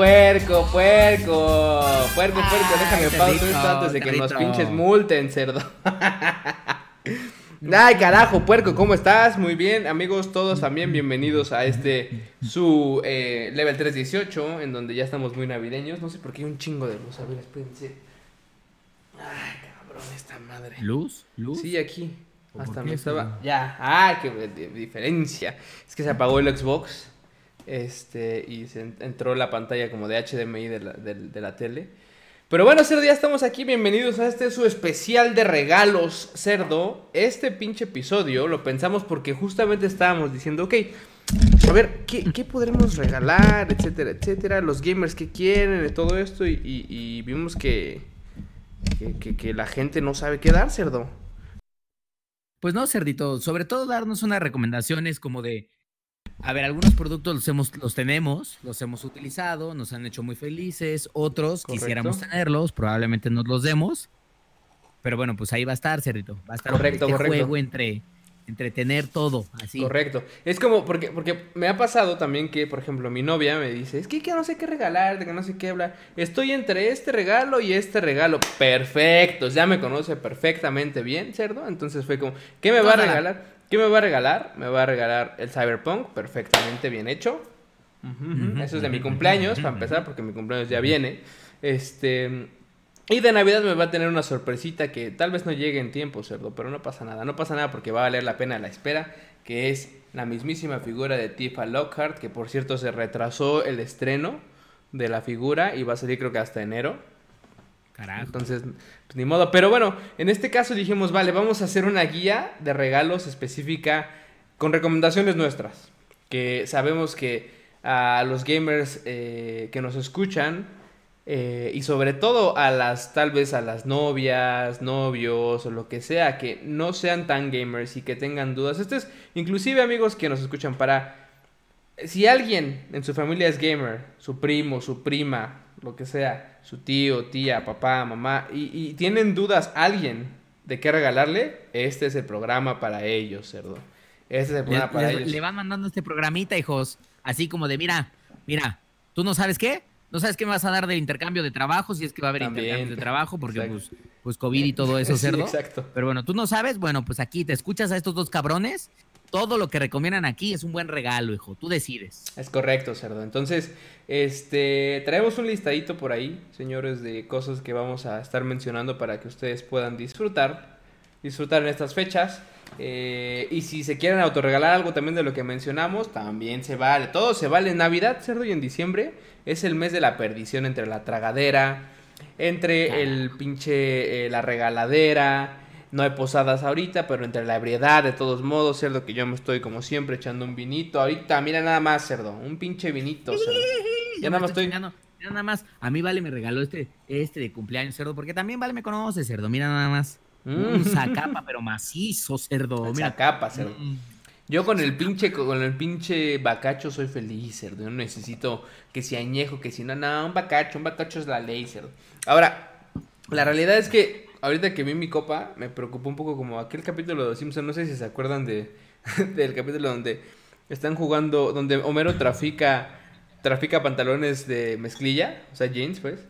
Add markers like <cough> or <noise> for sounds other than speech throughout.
puerco, puerco. Puerco, puerco, déjame Ay, pausa esto antes de que nos pinches multen, cerdo. <laughs> Ay, carajo, puerco, ¿cómo estás? Muy bien, amigos, todos también bienvenidos a este su eh, level 318, en donde ya estamos muy navideños. No sé por qué hay un chingo de luz. A ver, espérense. Ay, cabrón, esta madre. ¿Luz? ¿Luz? Sí, aquí. ¿Por Hasta qué, me estaba. Ya. Ah, qué di- diferencia. Es que se apagó el Xbox. Este. Y se en- entró la pantalla como de HDMI de la, de la tele. Pero bueno, cerdo, ya estamos aquí. Bienvenidos a este su especial de regalos, cerdo. Este pinche episodio lo pensamos porque justamente estábamos diciendo, ok. A ver, ¿qué, podremos regalar? Etcétera, etcétera. Los gamers que quieren todo esto. Y vimos que, que, que- que la gente no sabe qué dar, cerdo. Pues no, Cerdito, sobre todo darnos unas recomendaciones como de, a ver, algunos productos los, hemos, los tenemos, los hemos utilizado, nos han hecho muy felices, otros Correcto. quisiéramos tenerlos, probablemente nos los demos, pero bueno, pues ahí va a estar, Cerdito, va a estar Correcto, este correcto. juego entre, entre tener todo, así. Correcto. Es como, porque, porque me ha pasado también que, por ejemplo, mi novia me dice, es que, que no sé qué regalar, de que no sé qué hablar. Estoy entre este regalo y este regalo. Perfecto, ya me conoce perfectamente bien, cerdo. Entonces fue como, ¿qué me va a regalar? ¿Qué me va a regalar? Me va a regalar el Cyberpunk, perfectamente bien hecho. Eso es de mi cumpleaños, para empezar, porque mi cumpleaños ya viene. Este. Y de Navidad me va a tener una sorpresita que tal vez no llegue en tiempo, cerdo, pero no pasa nada. No pasa nada porque va a valer la pena la espera, que es la mismísima figura de Tifa Lockhart, que por cierto se retrasó el estreno de la figura y va a salir creo que hasta enero. Entonces, pues ni modo. Pero bueno, en este caso dijimos, vale, vamos a hacer una guía de regalos específica con recomendaciones nuestras. Que sabemos que a los gamers eh, que nos escuchan, eh, y sobre todo a las, tal vez a las novias, novios o lo que sea, que no sean tan gamers y que tengan dudas. Esto es, inclusive amigos que nos escuchan para si alguien en su familia es gamer, su primo, su prima, lo que sea, su tío, tía, papá, mamá, y, y tienen dudas alguien de qué regalarle, este es el programa para ellos, cerdo. Este es el Le, programa para le- ellos. le van mandando este programita, hijos, así como de, mira, mira, ¿tú no sabes qué? ¿No sabes qué me vas a dar del intercambio de trabajo? Si es que va a haber También. intercambio de trabajo, porque pues, pues COVID y todo eso, <laughs> Sí, cerdo. exacto. Pero bueno, tú no sabes, bueno, pues aquí te escuchas a estos dos cabrones. Todo lo que recomiendan aquí es un buen regalo, hijo. Tú decides. Es correcto, cerdo. Entonces, este, traemos un listadito por ahí, señores, de cosas que vamos a estar mencionando para que ustedes puedan disfrutar, disfrutar en estas fechas. Eh, y si se quieren autorregalar algo también de lo que mencionamos, también se vale. Todo se vale en Navidad, cerdo, y en diciembre es el mes de la perdición entre la tragadera, entre el pinche, eh, la regaladera. No hay posadas ahorita, pero entre la ebriedad, de todos modos, cerdo, que yo me estoy como siempre echando un vinito. Ahorita, mira nada más, cerdo, un pinche vinito, cerdo. <laughs> Ya nada más estoy. chingando. Mira nada más. A mí Vale me regaló este, este de cumpleaños, cerdo, porque también Vale me conoce, cerdo. Mira nada más. Un Mm. sacapa, pero macizo, cerdo. Mira. capa, cerdo. Mm. Yo con el pinche, con el pinche bacacho soy feliz, cerdo. Yo no necesito que si añejo, que si no, no, un bacacho, un bacacho es la ley, cerdo. Ahora, la realidad es que ahorita que vi mi copa, me preocupó un poco como aquel capítulo de Los Simpson, no sé si se acuerdan de <laughs> del capítulo donde están jugando, donde Homero trafica trafica pantalones de mezclilla, o sea, jeans, pues.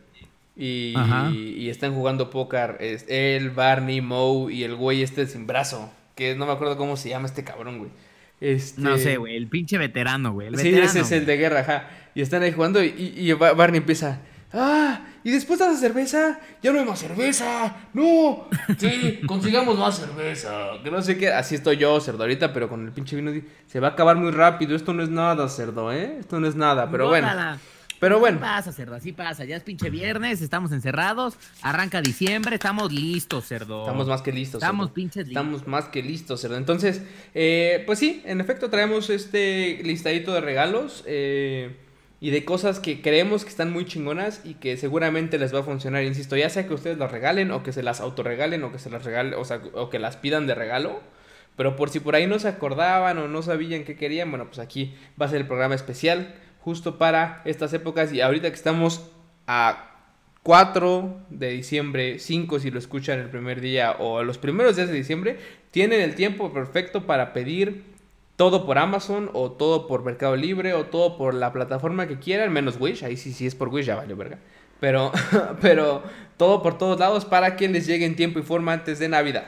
Y, y están jugando póker, es él, Barney, Moe y el güey este sin brazo, que no me acuerdo cómo se llama este cabrón, güey. Este... No sé, güey. El pinche veterano, güey. El Sí, veterano, ese es el de guerra, ajá. Y están ahí jugando y, y- y Ba- Barney empieza. ¡Ah! ¿Y después de la cerveza? ¡Ya no hay más cerveza! ¡No! Sí, <laughs> consigamos más cerveza. Que no sé qué. Así estoy yo, cerdo, ahorita, pero con el pinche vino. Se va a acabar muy rápido. Esto no es nada, cerdo, ¿eh? Esto no es nada, pero bueno. Bótala. Pero bueno. Así pasa, cerdo, así pasa. Ya es pinche viernes, estamos encerrados. Arranca diciembre, estamos listos, cerdo. Estamos más que listos. Estamos cerdo. pinches listos. Estamos más que listos, cerdo. Entonces, eh, pues sí, en efecto traemos este listadito de regalos eh, y de cosas que creemos que están muy chingonas y que seguramente les va a funcionar. Insisto, ya sea que ustedes las regalen o que se las autorregalen o que se las regalen, o sea, o que las pidan de regalo. Pero por si por ahí no se acordaban o no sabían qué querían, bueno, pues aquí va a ser el programa especial justo para estas épocas y ahorita que estamos a 4 de diciembre, 5 si lo escuchan el primer día o los primeros días de diciembre, tienen el tiempo perfecto para pedir todo por Amazon o todo por Mercado Libre o todo por la plataforma que quieran, menos Wish, ahí sí, sí es por Wish, ya vale, verga. Pero, <laughs> pero todo por todos lados para que les llegue en tiempo y forma antes de Navidad.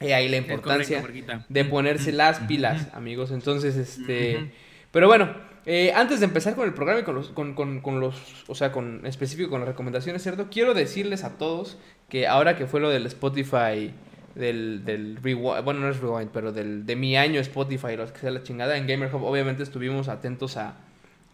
Y ahí la importancia de ponerse las pilas, amigos. Entonces, este... Pero bueno, eh, antes de empezar con el programa y con los, con, con, con, los, o sea, con específico con las recomendaciones, ¿cierto? Quiero decirles a todos que ahora que fue lo del Spotify, del, del rewind, bueno, no es rewind, pero del, de mi año Spotify, los que sea la chingada, en Gamer Hub, obviamente estuvimos atentos a,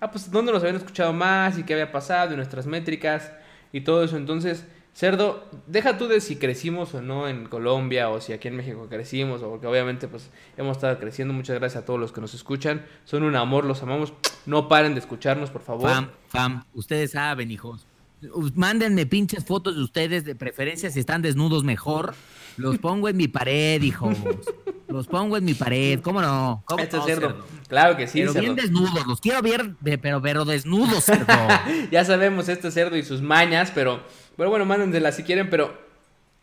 a, pues, dónde nos habían escuchado más y qué había pasado y nuestras métricas y todo eso. Entonces, Cerdo, deja tú de si crecimos o no en Colombia o si aquí en México crecimos, o porque obviamente pues hemos estado creciendo. Muchas gracias a todos los que nos escuchan. Son un amor, los amamos. No paren de escucharnos, por favor. Fam, fam, ustedes saben, hijos. Mándenme pinches fotos de ustedes, de preferencia si están desnudos mejor. Los pongo en mi pared, hijos. Los pongo en mi pared, ¿cómo no? ¿Cómo este cerdo? Claro que sí, Pero bien desnudos, los quiero ver, pero, pero desnudos, cerdo. <laughs> ya sabemos este cerdo y sus mañas, pero pero bueno, mándensela si quieren, pero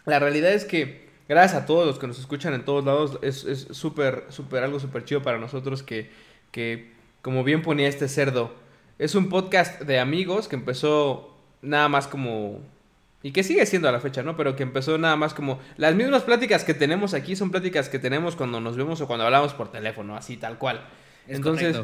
la realidad es que gracias a todos los que nos escuchan en todos lados, es súper, súper, algo súper chido para nosotros que, que, como bien ponía este cerdo, es un podcast de amigos que empezó nada más como... Y que sigue siendo a la fecha, ¿no? Pero que empezó nada más como... Las mismas pláticas que tenemos aquí son pláticas que tenemos cuando nos vemos o cuando hablamos por teléfono, así tal cual. Entonces,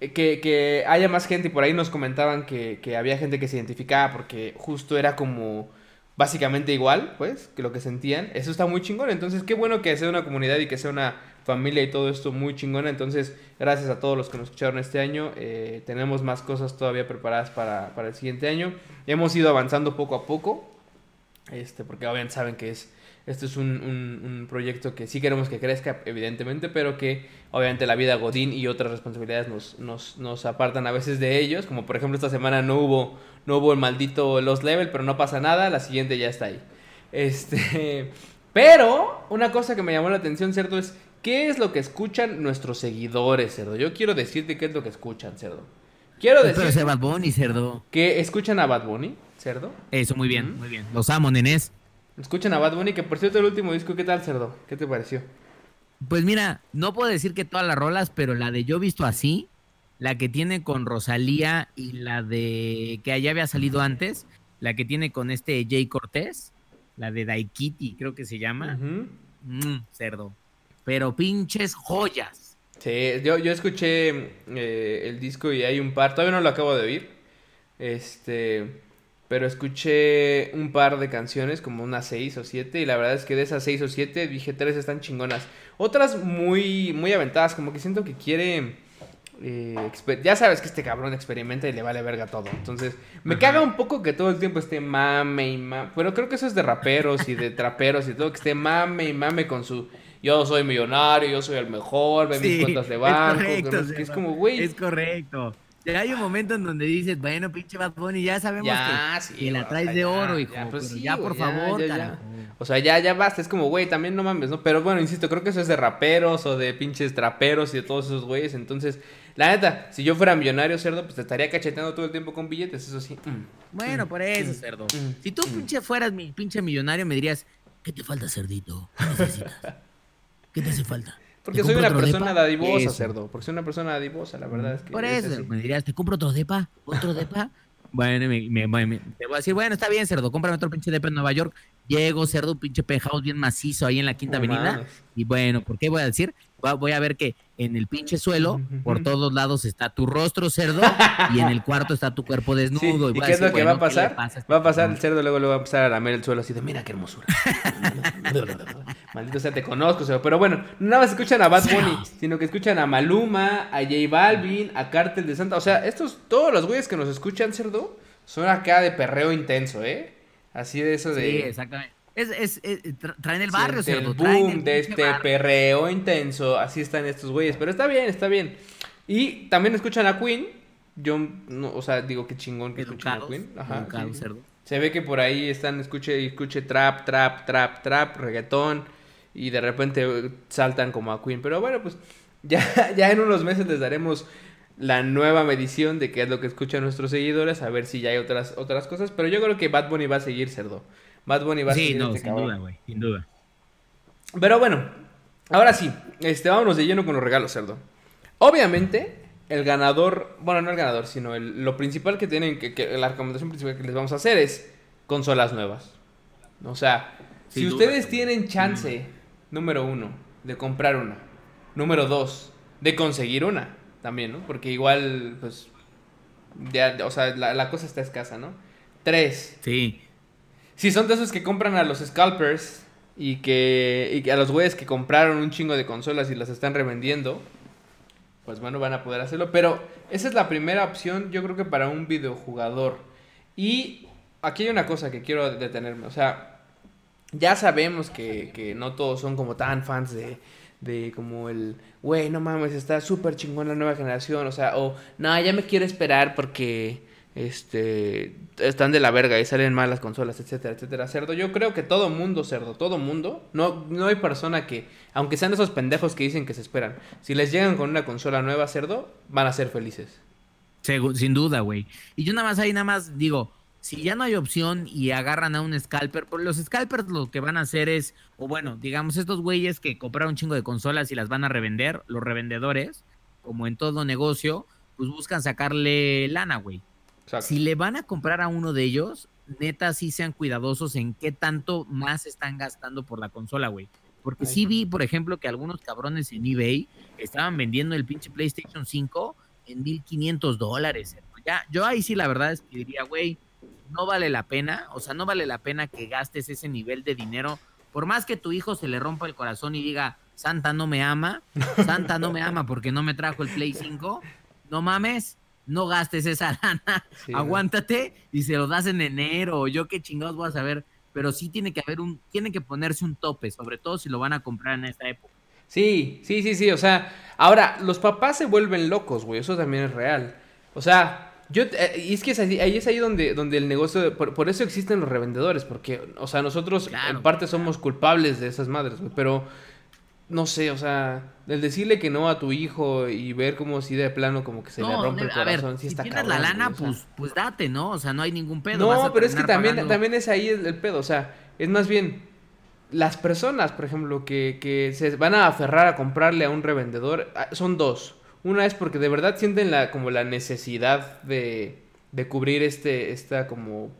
eh, que, que, haya más gente y por ahí nos comentaban que, que, había gente que se identificaba porque justo era como básicamente igual, pues, que lo que sentían. Eso está muy chingón. Entonces, qué bueno que sea una comunidad y que sea una familia y todo esto muy chingona. Entonces, gracias a todos los que nos escucharon este año. Eh, tenemos más cosas todavía preparadas para, para el siguiente año. Hemos ido avanzando poco a poco. Este, porque obviamente saben que es este es un, un, proyecto que sí queremos que crezca, evidentemente, pero que obviamente la vida Godín y otras responsabilidades nos, nos, nos, apartan a veces de ellos. Como por ejemplo esta semana no hubo, no hubo el maldito Los Level, pero no pasa nada, la siguiente ya está ahí. Este, <laughs> pero una cosa que me llamó la atención, Cerdo, es qué es lo que escuchan nuestros seguidores, Cerdo. Yo quiero decirte qué es lo que escuchan, Cerdo. Quiero decir... Bad Bunny, Cerdo. Que escuchan a Bad Bunny, Cerdo. Eso, muy bien, muy bien. Los amo, nenés. Escuchen a Bad Bunny, que por cierto el último disco, ¿qué tal, Cerdo? ¿Qué te pareció? Pues mira, no puedo decir que todas las rolas, pero la de Yo Visto Así, la que tiene con Rosalía y la de que allá había salido antes, la que tiene con este Jay Cortés, la de Daikiti, creo que se llama. Mm, cerdo. Pero pinches joyas. Sí, yo, yo escuché eh, el disco y hay un par, todavía no lo acabo de oír. Este pero escuché un par de canciones, como unas seis o siete, y la verdad es que de esas seis o siete dije tres están chingonas. Otras muy, muy aventadas, como que siento que quiere... Eh, ya sabes que este cabrón experimenta y le vale verga todo. Entonces, me caga un poco que todo el tiempo esté mame y mame. Pero creo que eso es de raperos y de traperos y todo, que esté mame y mame con su yo soy millonario, yo soy el mejor, ve mis cuentas de banco. Es, como, güey. Es correcto. Ya hay un momento en donde dices, bueno, pinche Bad Bunny, ya sabemos que, la traes de oro, hijo. Ya, pues ya por favor, O sea, ya, ya basta. Es como, güey, también no mames, ¿no? Pero bueno, insisto, creo que eso es de raperos o de pinches traperos y de todos esos güeyes. Entonces, la neta, si yo fuera millonario, cerdo, pues te estaría cacheteando todo el tiempo con billetes, eso sí. Mm, bueno, mm, por eso, mm, cerdo. si tú, pinche, fueras mi pinche millonario, me dirías, ¿qué te falta, cerdito? ¿Qué necesitas? ¿Qué te hace falta? Porque soy una persona dadivosa, cerdo. Porque soy una persona dadivosa, la verdad es que. Por eso, me dirías, ¿te compro otro depa? ¿Otro <laughs> depa? bueno, me, me, te voy a decir, bueno, está bien, cerdo, cómprame otro pinche depa en Nueva York. Llego, cerdo, un pinche penthouse bien macizo ahí en la Quinta Avenida. Y bueno, ¿por qué voy a decir? Voy a ver que en el pinche suelo, por todos lados está tu rostro, cerdo, y en el cuarto está tu cuerpo desnudo. ¿Y, qué es lo que va a pasar? Va a pasar el cerdo, luego le va a empezar a lamer el suelo así de, mira qué hermosura. Maldito sea, te conozco, cerdo. Pero bueno, no nada más escuchan a Bad Bunny, sino que escuchan a Maluma, a J Balvin, a Cártel de Santa. O sea, estos, todos los güeyes que nos escuchan, cerdo, son acá de perreo intenso, ¿eh? Así de eso de... Sí, exactamente. Es, es, traen el barrio, cerdo. El boom de este perreo intenso. Así están estos güeyes. Pero está bien, está bien. Y también escuchan a Queen. Yo, no, o sea, digo que chingón que escuchan a Queen. Ajá. Se ve que por ahí están, escuche escuche trap, trap, trap, trap, reggaetón. Y de repente saltan como a Queen. Pero bueno, pues <laughs> ya, ya en unos meses les daremos la nueva medición de qué es lo que escuchan nuestros seguidores, a ver si ya hay otras, otras cosas. Pero yo creo que Bad Bunny va a seguir cerdo. Bad Bunny va a. Sí, no, este sin duda, güey, sin duda. Pero bueno, ahora sí, este, vámonos de lleno con los regalos, cerdo. Obviamente, el ganador, bueno, no el ganador, sino lo principal que tienen, que, la recomendación principal que les vamos a hacer es consolas nuevas. O sea, si ustedes tienen chance, número uno, de comprar una, número dos, de conseguir una también, ¿no? Porque igual, pues, ya, o sea, la, cosa está escasa, ¿no? Tres. Sí. Si son de esos que compran a los scalpers y que, y a los güeyes que compraron un chingo de consolas y las están revendiendo, pues bueno, van a poder hacerlo. Pero esa es la primera opción, yo creo que para un videojugador. Y aquí hay una cosa que quiero detenerme, o sea, ya sabemos que, que no todos son como tan fans de de como el, güey, no mames, está súper chingón la nueva generación, o sea, o, no, ya me quiero esperar porque, este, están de la verga y salen mal las consolas, etcétera, etcétera, cerdo. Yo creo que todo mundo, cerdo, todo mundo, no, no hay persona que, aunque sean esos pendejos que dicen que se esperan, si les llegan con una consola nueva, cerdo, van a ser felices. Sin duda, güey. Y yo nada más ahí, nada más digo, si ya no hay opción y agarran a un scalper, pues los scalpers lo que van a hacer es, o bueno, digamos estos güeyes que compraron un chingo de consolas y las van a revender, los revendedores, como en todo negocio, pues buscan sacarle lana, güey. Si le van a comprar a uno de ellos, neta sí sean cuidadosos en qué tanto más están gastando por la consola, güey. Porque sí vi, por ejemplo, que algunos cabrones en eBay estaban vendiendo el pinche PlayStation 5 en 1500 dólares. Ya, yo ahí sí la verdad es que diría, güey, no vale la pena, o sea, no vale la pena que gastes ese nivel de dinero, por más que tu hijo se le rompa el corazón y diga, Santa no me ama, Santa no me ama porque no me trajo el Play 5, no mames, no gastes esa <laughs> lana, aguántate y se lo das en enero, yo qué chingados voy a saber, pero sí tiene que haber un, tiene que ponerse un tope, sobre todo si lo van a comprar en esta época. Sí, sí, sí, sí, o sea, ahora, los papás se vuelven locos, güey, eso también es real. O sea, yo, eh, y es que es ahí, es ahí donde, donde el negocio, por, eso existen los revendedores, porque, o sea, nosotros en parte somos culpables de esas madres, güey, pero no sé, o sea, el decirle que no a tu hijo y ver como si de plano como que se le rompe el corazón, si está tienes la lana, pues, pues date, ¿no? O sea, no hay ningún pedo. No, pero es que también, también es ahí el, pedo, o sea, es más bien, las personas, por ejemplo, que, que se van a aferrar a comprarle a un revendedor, ah, son dos. Una es porque de verdad sienten la, como la necesidad de, de cubrir este, esta como,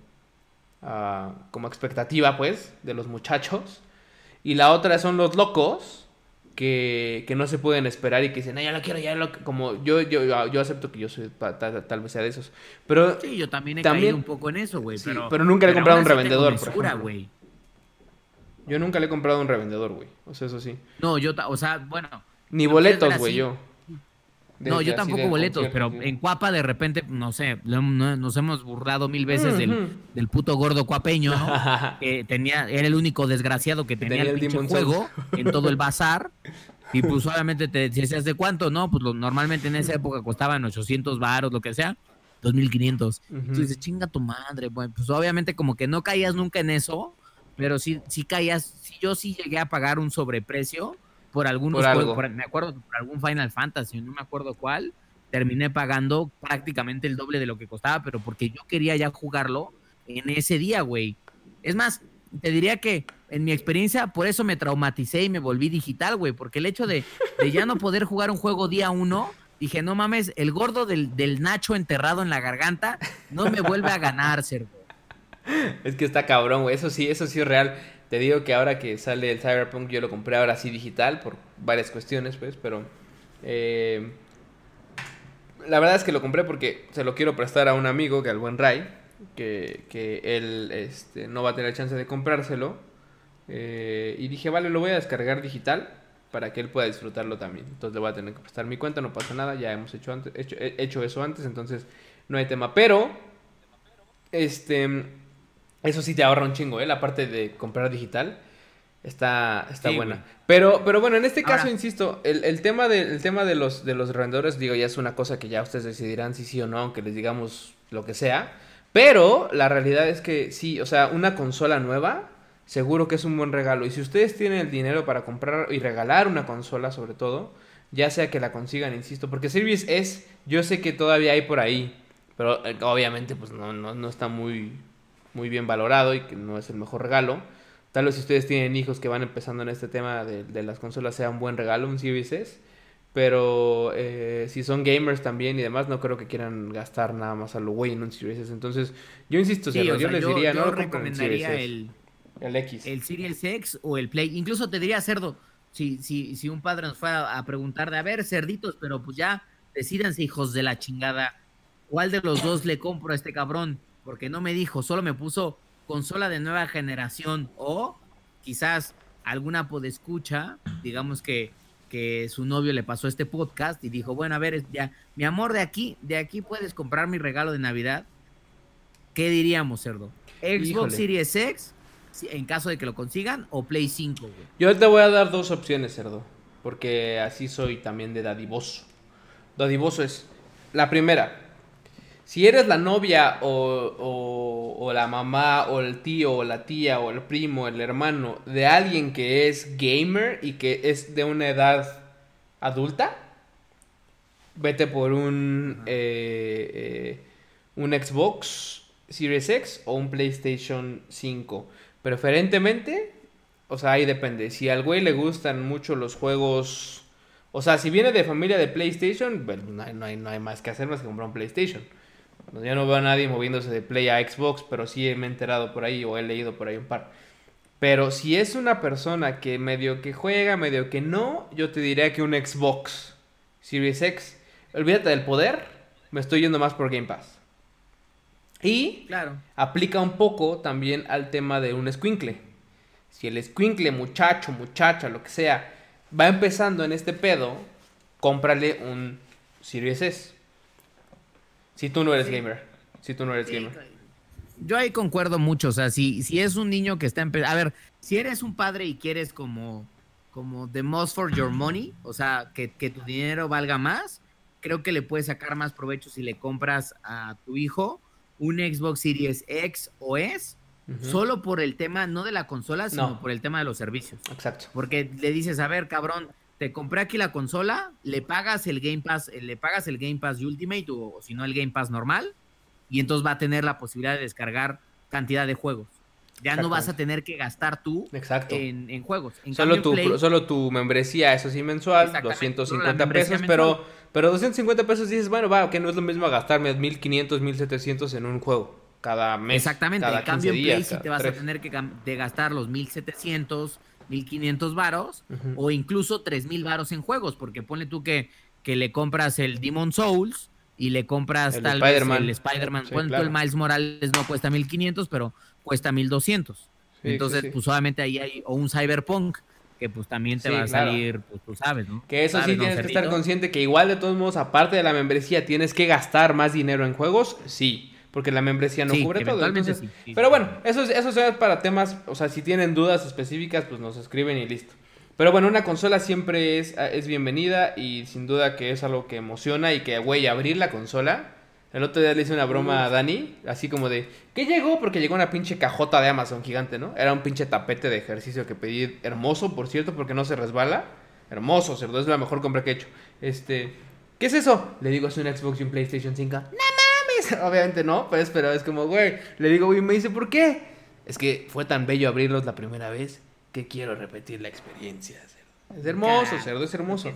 uh, como expectativa, pues, de los muchachos. Y la otra son los locos que, que no se pueden esperar y que dicen, no, ya lo quiero, ya lo Como yo, yo, yo acepto que yo soy tal, vez sea de esos. Pero sí, yo también he caído un poco en eso, güey. pero, pero, nunca le he comprado un revendedor, por ejemplo. Yo nunca le he comprado un revendedor, güey. O sea, eso sí. No, yo, o sea, bueno. Ni boletos, güey, yo no, yo tampoco boletos, pero en Cuapa de repente, no sé, nos hemos burlado mil veces del, puto gordo cuapeño, <laughs> que tenía, era el único desgraciado que tenía, el, pinche juego en todo el <laughs> bazar. Y pues obviamente te decías de cuánto, ¿no? Pues normalmente en esa época costaban 800 varos, lo que sea, 2500. Entonces dices, chinga tu madre. Bueno, pues obviamente como que no caías nunca en eso, pero sí, sí caías, sí, yo sí llegué a pagar un sobreprecio por algunos juegos, me acuerdo por algún Final Fantasy, no me acuerdo cuál, terminé pagando prácticamente el doble de lo que costaba, pero porque yo quería ya jugarlo en ese día, güey. Es más, te diría que en mi experiencia, por eso me traumaticé y me volví digital, güey, porque el hecho de, ya no poder jugar un juego día uno, dije, no mames, el gordo del, del Nacho enterrado en la garganta no me vuelve a ganar, cerdo. Es que está cabrón, güey, eso sí, eso sí es real. Te digo que ahora que sale el Cyberpunk yo lo compré ahora sí digital por varias cuestiones, pues, pero... Eh, la verdad es que lo compré porque se lo quiero prestar a un amigo, que al buen Ray, que, que él este, no va a tener chance de comprárselo. Eh, y dije, vale, lo voy a descargar digital para que él pueda disfrutarlo también. Entonces le voy a tener que prestar mi cuenta, no pasa nada, ya hemos hecho, antes, hecho, hecho eso antes, entonces no hay tema. Pero, este, eso sí te ahorra un chingo, ¿eh? La parte de comprar digital está, está buena. Pero, pero bueno, en este caso, insisto, el, tema, de, tema de los, de los revendedores, digo, ya es una cosa que ya ustedes decidirán si sí o no, aunque les digamos lo que sea. Pero la realidad es que sí, o sea, una consola nueva, seguro que es un buen regalo. Y si ustedes tienen el dinero para comprar y regalar una consola, sobre todo, ya sea que la consigan, insisto, porque Series S, yo sé que todavía hay por ahí, pero eh, obviamente pues no, no, no está muy, muy bien valorado y que no es el mejor regalo. Tal vez si ustedes tienen hijos que van empezando en este tema de, de las consolas, sea un buen regalo, un Series S. Pero eh, si son gamers también y demás, no creo que quieran gastar nada más a lo güey en un Series S. Entonces, yo insisto, Sí, yo les diría, no yo lo Series recomendaría el, El X. el Series X o el Play. Incluso te diría, Cerdo, si, si, si un padre nos fuera a preguntar de, a ver, cerditos, pero pues ya decídanse, hijos de la chingada, ¿cuál de los dos le compro a este cabrón? Porque no me dijo, solo me puso consola de nueva generación o quizás alguna podescucha, digamos que, que su novio le pasó este podcast y dijo, bueno, a ver, ya, mi amor, de aquí, de aquí puedes comprar mi regalo de Navidad. ¿Qué diríamos, cerdo? Xbox Híjole. Series X, en caso de que lo consigan, o Play 5, güey. Yo te voy a dar dos opciones, cerdo. Porque así soy también de dadivoso. Dadivoso es. La primera. Si eres la novia o, o- o la mamá o el tío o la tía o el primo, el hermano de alguien que es gamer y que es de una edad adulta, vete por un, eh, eh, un Xbox Series X o un PlayStation 5. Preferentemente, o sea, ahí depende. Si al güey le gustan mucho los juegos... O sea, si viene de familia de PlayStation, bueno, no hay, no hay, no hay más que hacer más que comprar un PlayStation. Yo no veo a nadie moviéndose de Play a Xbox, pero sí me he enterado por ahí o he leído por ahí un par. Pero si es una persona que medio que juega, medio que no, yo te diría que un Xbox Series X. Olvídate del poder, me estoy yendo más por Game Pass. Y Claro. aplica un poco también al tema de un squinkle. Si el squinkle, muchacho, muchacha, lo que sea, va empezando en este pedo, cómprale un Series S. Si tú no eres Sí. gamer. Si tú no eres Sí, gamer. Yo ahí concuerdo mucho, o sea, si, si es un niño que está empezando, a ver, si eres un padre y quieres como, como the most for your money, o sea, que, que tu dinero valga más, creo que le puedes sacar más provecho si le compras a tu hijo un Xbox Series X o S, solo por el tema, no de la consola, sino No. por el tema de los servicios. Exacto. Porque le dices, a ver, cabrón, te compré aquí la consola, le pagas el Game Pass, eh, le pagas el Game Pass Ultimate o, o si no el Game Pass normal, y entonces va a tener la posibilidad de descargar cantidad de juegos. Ya no vas a tener que gastar tú Exacto. en, en juegos. En Solo cambio, tu, Play- solo tu membresía, eso sí, mensual, Exactamente, 250 solo la membresía pesos, pero, mensual. pero 250 pesos dices, bueno, va, que no es lo mismo gastarme 1500, 1700 en un juego cada mes. Exactamente, cada en cambio 15 en Play días, sí te vas a tener que de gastar los 1700, 1500 varos o incluso 3000 varos en juegos, porque ponle tú que, que le compras el Demon Souls y le compras El tal Spider-Man. vez el Spider-Man. Sí, claro. el Miles Morales no cuesta 1500, pero cuesta 1200. Sí, Entonces, sí, pues obviamente ahí hay o un Cyberpunk que pues también te va a claro. salir, pues tú sabes, ¿no? Que eso sí ¿Sabes, no, tienes que estar consciente que igual de todos modos, aparte de la membresía, tienes que gastar más dinero en juegos, sí, porque la membresía no Sí, cubre todo. entonces- sí, sí, pero bueno, eso es, eso es para temas, o sea, si tienen dudas específicas, pues nos escriben y listo. Pero bueno, una consola siempre es, es bienvenida y sin duda que es algo que emociona y que, güey, abrir la consola. El otro día le hice una broma a Dani, así como de, ¿qué llegó? Porque llegó una pinche cajota de Amazon gigante, ¿no? Era un pinche tapete de ejercicio que pedí, hermoso, por cierto, porque no se resbala. Hermoso, cerdo, es la mejor compra que he hecho. Este, ¿qué es eso? Le digo, es un Xbox y un PlayStation 5. ¡No <laughs> Obviamente no, pues, pero es como, güey. Le digo, güey, me dice, ¿por qué? Es que fue tan bello abrirlos la primera vez que quiero repetir la experiencia, cerdo. Es hermoso, cerdo, es hermoso.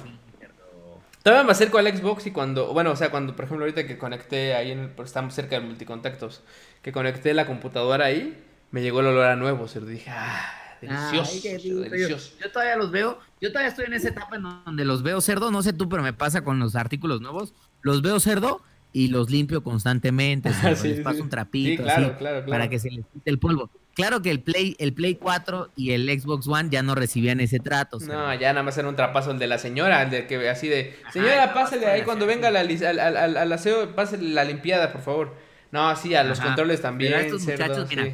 Todavía me acerco al Xbox y cuando, bueno, o sea, cuando, por ejemplo, ahorita que conecté ahí, en el, porque estamos cerca del multicontactos, que conecté la computadora ahí, me llegó el olor a nuevo, cerdo. Dije, ah, delicioso, Ay, cerdo, delicioso. Yo, yo todavía los veo, yo todavía estoy en esa etapa en donde los veo cerdo, no sé tú, pero me pasa con los artículos nuevos, los veo cerdo y los limpio constantemente, <laughs> Sí, les paso sí. un trapito Sí, claro, así, claro, claro. para que se les quite el polvo. Claro que el Play, el Play 4 y el Xbox One ya no recibían ese trato. No, ya nada más era un trapazo el de la señora, el de que así de, Ajá, señora, pásale para ahí cuando venga la, al, al, al- al aseo, pásale la limpiada, por favor. No, sí, a los Ajá, controles también, pero a estos cerdo, muchachos, mira.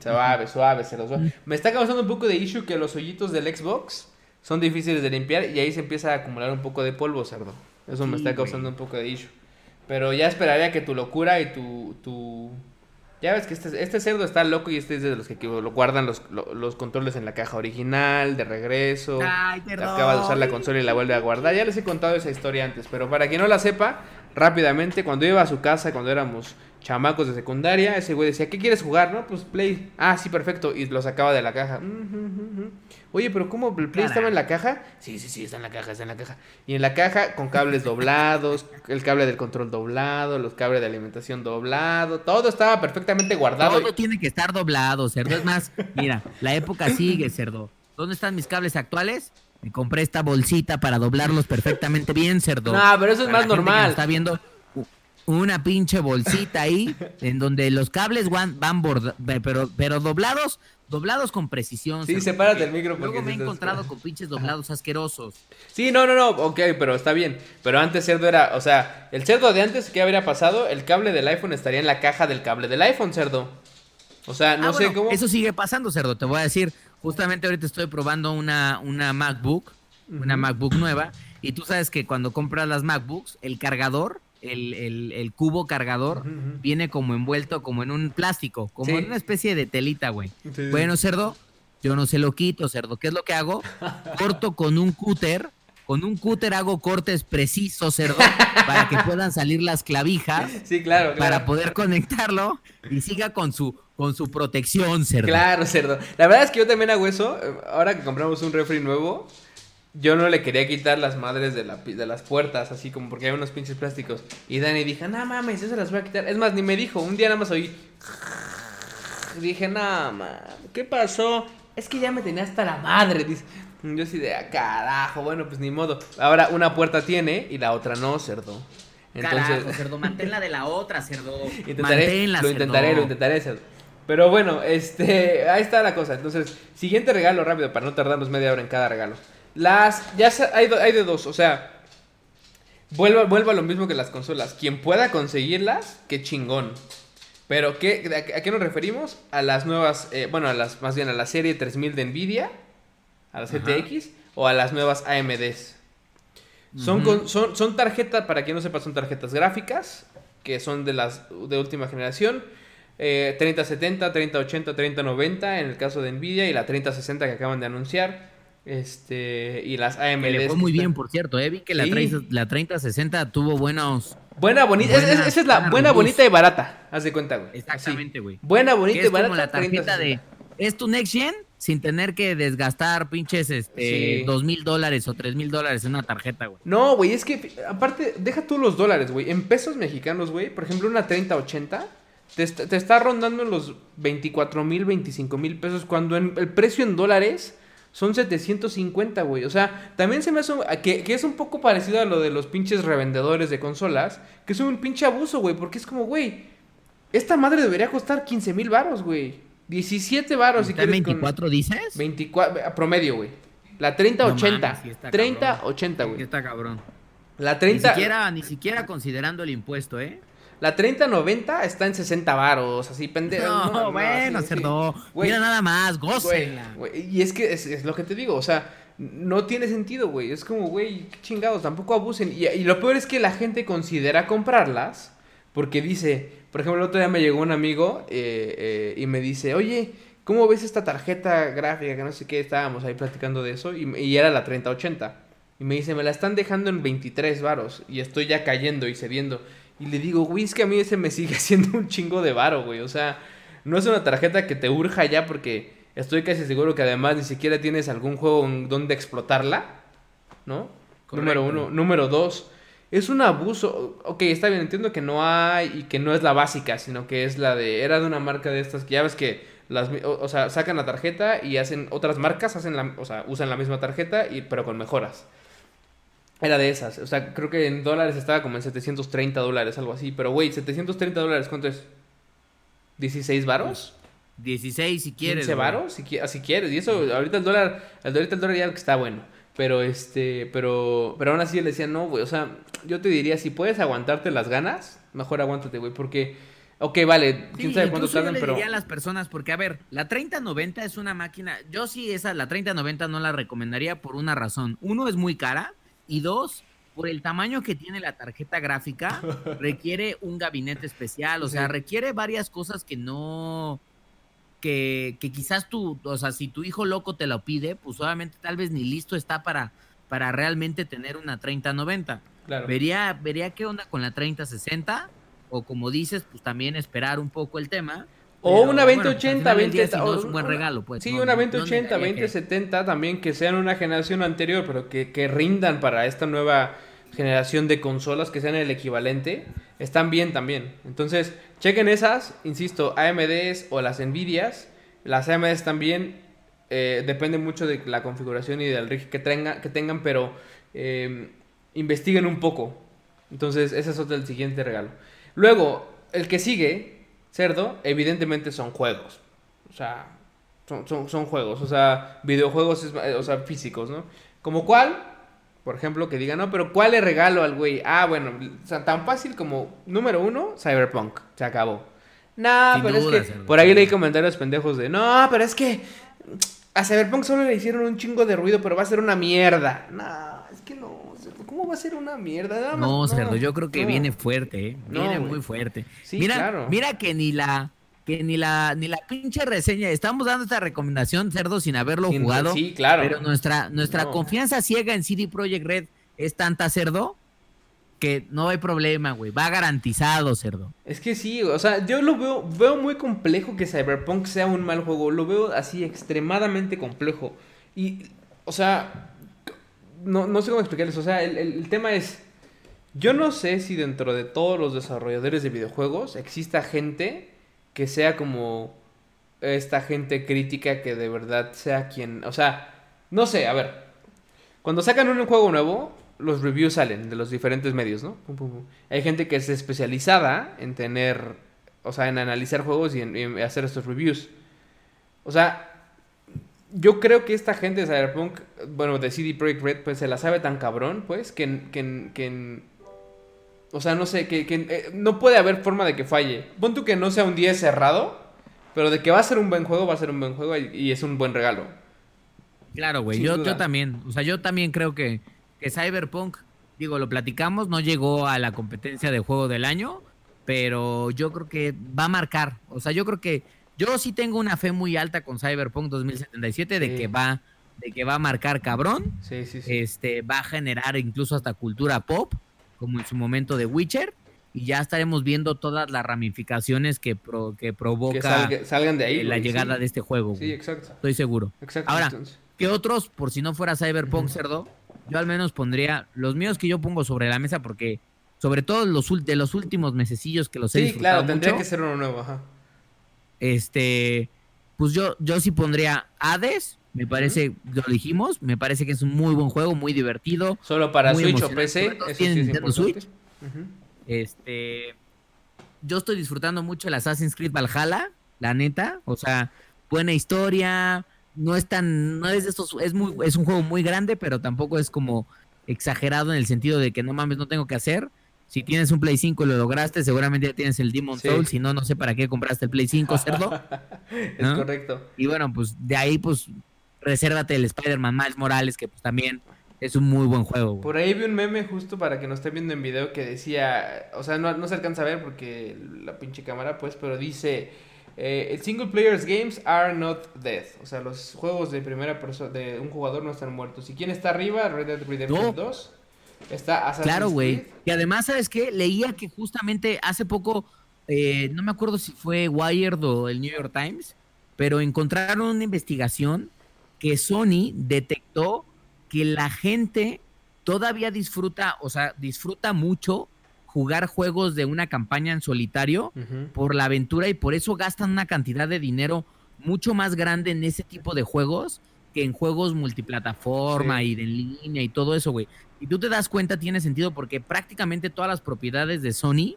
Suave, suave, cerdo, suave. Me está causando un poco de issue que los hoyitos del Xbox son difíciles de limpiar y ahí se empieza a acumular un poco de polvo, cerdo. Eso me está güey. causando un poco de issue. Pero ya esperaría que tu locura y tu, tu, Ya ves que este, este cerdo está loco y este es de los que lo guardan los, lo- los controles en la caja original, de regreso. Ay, perdón. Acaba de usar la consola y la vuelve a guardar. Ya les he contado esa historia antes, pero para quien no la sepa, rápidamente, cuando iba a su casa, cuando éramos chamacos de secundaria, ese güey decía, ¿qué quieres jugar? No, pues Play. Ah, sí, perfecto. Y lo sacaba de la caja. "Ujú, ujú, ujú". Oye, pero ¿cómo? ¿El Play estaba en la caja? Sí, sí, sí, está en la caja, está en la caja. Y en la caja con cables doblados, <laughs> el cable del control doblado, los cables de alimentación doblado, todo estaba perfectamente guardado. Todo tiene que estar doblado, cerdo. Es más, mira, la época sigue, cerdo. ¿Dónde están mis cables actuales? Me compré esta bolsita para doblarlos perfectamente bien, cerdo. No, pero eso es Para más normal. Está viendo una pinche bolsita ahí en donde los cables van, van borda- pero, pero doblados, doblados con precisión. Sí, sepárate el micro porque Luego me he encontrado con pinches doblados asquerosos. Sí, no, no, no, ok, pero está bien. Pero antes cerdo era, o sea, el cerdo de antes, ¿qué habría pasado? El cable del iPhone estaría en la caja del cable del iPhone, cerdo. O sea, no Ah, sé bueno, cómo. Eso sigue pasando, cerdo. Te voy a decir, justamente ahorita estoy probando una, una MacBook, una MacBook nueva, y tú sabes que cuando compras las MacBooks, el cargador, el, el- el cubo cargador, viene como envuelto, como en un plástico, como Sí. en una especie de telita, güey. Sí. Bueno, cerdo, yo no se lo quito, cerdo. ¿Qué es lo que hago? <laughs> Corto con un cúter. Con un cúter hago cortes precisos, cerdo, para que puedan salir las clavijas <laughs> Sí, claro, claro. para poder conectarlo y siga con su con su protección, cerdo. Claro, cerdo. La verdad es que yo también hago eso. eh, Ahora que compramos un refri nuevo, yo no le quería quitar las madres de, la, de las puertas, así como porque hay unos pinches plásticos. Y Dani dijo, no mames, eso las voy a quitar. Es más, ni me dijo, un día nada más oí. Dije, no, mames, ¿qué pasó? Es que ya me tenía hasta la madre. Dice. Yo así de, "Ah, carajo, bueno, pues ni modo. Ahora una puerta tiene y la otra no, cerdo. Entonces, Carajo, cerdo, manténla de la otra, cerdo. <laughs> Intentaré, Manténla, lo cerdo. intentaré, lo intentaré. cerdo. Pero bueno, este, ahí está la cosa. Entonces, siguiente regalo rápido para no tardarnos media hora en cada regalo. Las, ya se- hay, hay de dos, o sea, vuelvo, vuelvo a lo mismo que las consolas. Quien pueda conseguirlas, qué chingón. Pero ¿qué, a, qué- a qué nos referimos? A las nuevas, eh, bueno, a las, más bien a la serie 3000 de Nvidia, a las Ajá. GTX o a las nuevas AMDs. Son, con- son, son tarjetas, para quien no sepa, son tarjetas gráficas, que son de las de última generación. Eh, 3070, 3080, 3090 en el caso de Nvidia y la 3060 que acaban de anunciar. Este, y las. Que le fue muy bien, por cierto, eh. Vi que la, Sí. 30 la 3060 tuvo buenos. Buena, bonita. es- es- Buena- esa es la buena bonita y barata. Haz de cuenta, güey. Exactamente, güey. Buena, bonita y barata. como la tarjeta de. 3060. Es tu Next Gen sin tener que desgastar pinches este, dos mil dólares o tres mil dólares en una tarjeta, güey. No, güey, es que aparte, deja tú los dólares, güey. En pesos mexicanos, güey, por ejemplo, una 3080 te, est- te está rondando en los 24 mil, 25 mil pesos, cuando en- el precio en dólares son 750, güey. O sea, también se me hace un- que, que es un poco parecido a lo de los pinches revendedores de consolas, que es un pinche abuso, güey, porque es como, güey, esta madre debería costar 15 mil varos, güey. 17 varos si ¿Está en quieres con- 24 dices? 24, a promedio, güey. La 3080. No sí está 3080, cabrón. güey. Está cabrón. La 30, Ni siquiera, ni siquiera considerando el impuesto, ¿eh? La 3090 está en 60 varos, así pendejo. No, bueno, sí, sí. cerdo. Güey, Mira nada más, güey, gócenla. güey, Y es que es, es lo que te digo, o sea, no tiene sentido, güey. Es como, güey, qué chingados, tampoco abusen. Y, y lo peor es que la gente considera comprarlas porque dice, por ejemplo, el otro día me llegó un amigo eh, eh, y me dice, oye, ¿cómo ves esta tarjeta gráfica? Que no sé qué, estábamos ahí platicando de eso y, y era la 3080. Y me dice, me la están dejando en 23 varos y estoy ya cayendo y cediendo. Y le digo, güey, es que a mí ese me sigue <laughs> haciendo un chingo de varo, güey. O sea, no es una tarjeta que te urja ya porque estoy casi seguro que además ni siquiera tienes algún juego donde explotarla, ¿no? Correcto. Número uno. Número dos, es un abuso. Ok, está bien, entiendo que no hay y que no es la básica, sino que es la de. Era de una marca de estas que ya ves que. Las, o sea, sacan la tarjeta y hacen otras marcas, hacen la, o sea, usan la misma tarjeta, y, pero con mejoras. Era de esas. O sea, creo que en dólares estaba como en 730 dólares, algo así. Pero, güey, 730 dólares, ¿cuánto es? ¿16 varos? 16 si quieres. 15 güey. varos, si, qui- si quieres. Y eso, ahorita el dólar, el, ahorita el dólar ya está bueno. Pero este, pero, pero aún así le decía, no, güey, o sea, yo te diría, si puedes aguantarte las ganas, mejor aguántate, güey, porque, ok, vale, quién Sí, sabe cuánto incluso yo tardan, le pero... diría a las personas, porque a ver, la 3090 es una máquina, yo sí esa, la 3090 no la recomendaría por una razón. Uno, es muy cara, y dos, por el tamaño que tiene la tarjeta gráfica, <laughs> requiere un gabinete especial, o sea, requiere varias cosas que no, que, que, quizás tú, o sea, si tu hijo loco te lo pide, pues obviamente tal vez ni listo está para, para realmente tener una 3090. Claro. Vería, vería qué onda con la 3060, o como dices, pues también esperar un poco el tema. O una 2080, bueno, 20, no es un buen regalo, pues. Sí, una 2080, 2070 también que sean una generación anterior, pero que, que rindan para esta nueva generación de consolas que sean el equivalente, están bien también. Entonces, chequen esas, insisto, AMDs o las Nvidias. Las AMDs también eh, depende mucho de la configuración y del rig que, tenga, que tengan, pero eh, investiguen un poco. Entonces, ese es otro el siguiente regalo. Luego, el que sigue, cerdo, evidentemente son juegos. O sea, son, son, son juegos, o sea, videojuegos, o sea, físicos, ¿no? Como cuál, por ejemplo, que diga, no, pero ¿cuál le regalo al güey? Ah, bueno, o sea, tan fácil como, número uno, Cyberpunk. Se acabó. No, pero es que por ahí leí comentarios pendejos de, no, pero es que a Cyberpunk solo le hicieron un chingo de ruido, pero va a ser una mierda. Es no, ¿cómo va a ser una mierda? no, Cerdo, yo creo que viene fuerte, ¿eh? Viene muy fuerte. Sí, mira, claro. mira que ni la que ni la ni la pinche reseña, estamos dando esta recomendación, cerdo, sin haberlo jugado. Sí, claro. Pero nuestra, nuestra confianza ciega en CD Projekt Red es tanta, cerdo, que no hay problema, güey. Va garantizado, cerdo. Es que sí, o sea, yo lo veo, veo muy complejo que Cyberpunk sea un mal juego. Lo veo así extremadamente complejo. Y, o sea, no, no sé cómo explicarles. O sea, el, el tema es. Yo no sé si dentro de todos los desarrolladores de videojuegos exista gente que sea como esta gente crítica que de verdad sea quien, o sea, no sé, a ver, cuando sacan un juego nuevo, los reviews salen de los diferentes medios, ¿no? Hay gente que es especializada en tener, o sea, en analizar juegos y en, hacer estos reviews. O sea, yo creo que esta gente de Cyberpunk, bueno, de CD Projekt Red, pues se la sabe tan cabrón, pues, que, que, que o sea, no sé, que, eh, no puede haber forma de que falle. Pon tú que no sea un 10 cerrado, pero de que va a ser un buen juego, va a ser un buen juego y, es un buen regalo. Claro, güey, yo, yo, también. O sea, yo también creo que, que Cyberpunk, digo, lo platicamos, no llegó a la competencia de juego del año, pero yo creo que va a marcar. O sea, yo creo que yo sí tengo una fe muy alta con Cyberpunk 2077 de que va de que va a marcar cabrón. Sí, sí, sí. Este va a generar incluso hasta cultura pop como en su momento de Witcher, y ya estaremos viendo todas las ramificaciones que, que provoca salgan de ahí, la llegada de este juego. Sí, exacto. Estoy seguro. Ahora, ¿qué otros, por si no fuera Cyberpunk, cerdo? Yo al menos pondría los míos que yo pongo sobre la mesa porque, sobre todo los de los últimos mesecillos que los he Sí, claro, tendría que ser uno nuevo, ajá. Este, pues yo, yo sí pondría Hades, me parece, lo dijimos, me parece que es un muy buen juego, muy divertido. Solo para Switch o PC, eso sí Nintendo Switch. Este, yo estoy disfrutando mucho el Assassin's Creed Valhalla, la neta, o sea, buena historia, no es tan, no es de estos, es muy, es un juego muy grande, pero tampoco es como exagerado en el sentido de que no mames, no tengo que hacer. Si tienes un Play 5 y lo lograste, seguramente ya tienes el Demon Soul. Si no, no sé para qué compraste el Play 5, cerdo. <laughs> es correcto. Y bueno, pues de ahí, pues resérvate el Spider-Man Miles Morales, que pues también es un muy buen juego. Por ahí vi un meme justo para que nos esté viendo en video que decía, o sea, no, se alcanza a ver porque la pinche cámara, pues, pero dice, eh, single players games are not dead. O sea, los juegos de primera persona, de un jugador no están muertos. ¿Y quién está arriba? Red Dead Redemption 2. Está Assassin's Claro, güey. Y además, ¿sabes qué? Leía que justamente hace poco, eh, no me acuerdo si fue Wired o el New York Times, pero encontraron una investigación que Sony detectó que la gente todavía disfruta, o sea, disfruta mucho jugar juegos de una campaña en solitario por la aventura y por eso gastan una cantidad de dinero mucho más grande en ese tipo de juegos que en juegos multiplataforma y de línea y todo eso, güey. Y tú te das cuenta, tiene sentido porque prácticamente todas las propiedades de Sony,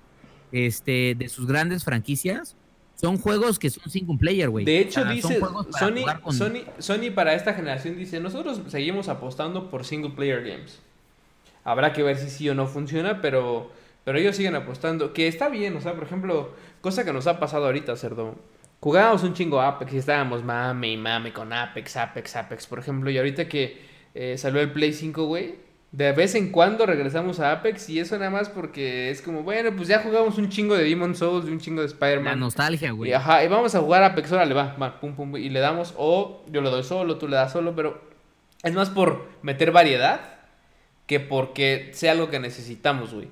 este, de sus grandes franquicias, son juegos que son single player, güey. De hecho, dice Sony, Sony, Sony para esta generación dice, nosotros seguimos apostando por single player games. Habrá que ver si sí o no funciona, pero, pero ellos siguen apostando. Que está bien, o sea, por ejemplo, cosa que nos ha pasado ahorita, Cerdo. Jugábamos un chingo Apex y estábamos mame y mame con Apex, Apex, Apex, por ejemplo. Y ahorita que eh, salió el Play 5, güey, De vez en cuando regresamos a Apex y eso nada más porque es como, bueno, pues ya jugamos un chingo de Demon Souls y un chingo de La Spider-Man. nostalgia, güey. Y, ajá, y vamos a jugar Apex, órale, va, va, pum, pum, y le damos, o yo le doy solo, tú le das solo, pero es más por meter variedad que porque sea algo que necesitamos, güey.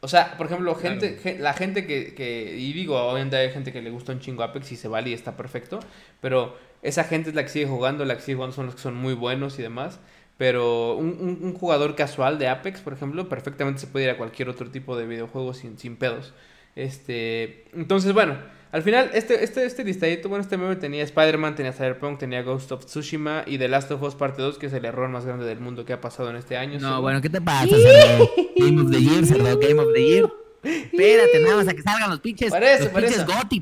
O sea, por ejemplo, gente, gen- la gente que, que, y digo, obviamente hay gente que le gusta un chingo Apex y se vale y está perfecto, pero esa gente es la que sigue jugando, la que sigue jugando son los que son muy buenos y demás. Pero un, un- un jugador casual de Apex, por ejemplo, perfectamente se puede ir a cualquier otro tipo de videojuego sin, sin pedos. Este, entonces, bueno, al final, este, este, este listadito, bueno, este meme tenía Spider-Man, tenía Cyberpunk, tenía Ghost of Tsushima y The Last of Us Parte 2, que es el error más grande del mundo que ha pasado en este año. No, según- bueno, ¿qué te pasa? <laughs> Game of the Year, Game of the Year. Espérate, nada más a que salgan los pinches. Los pinches. Goti.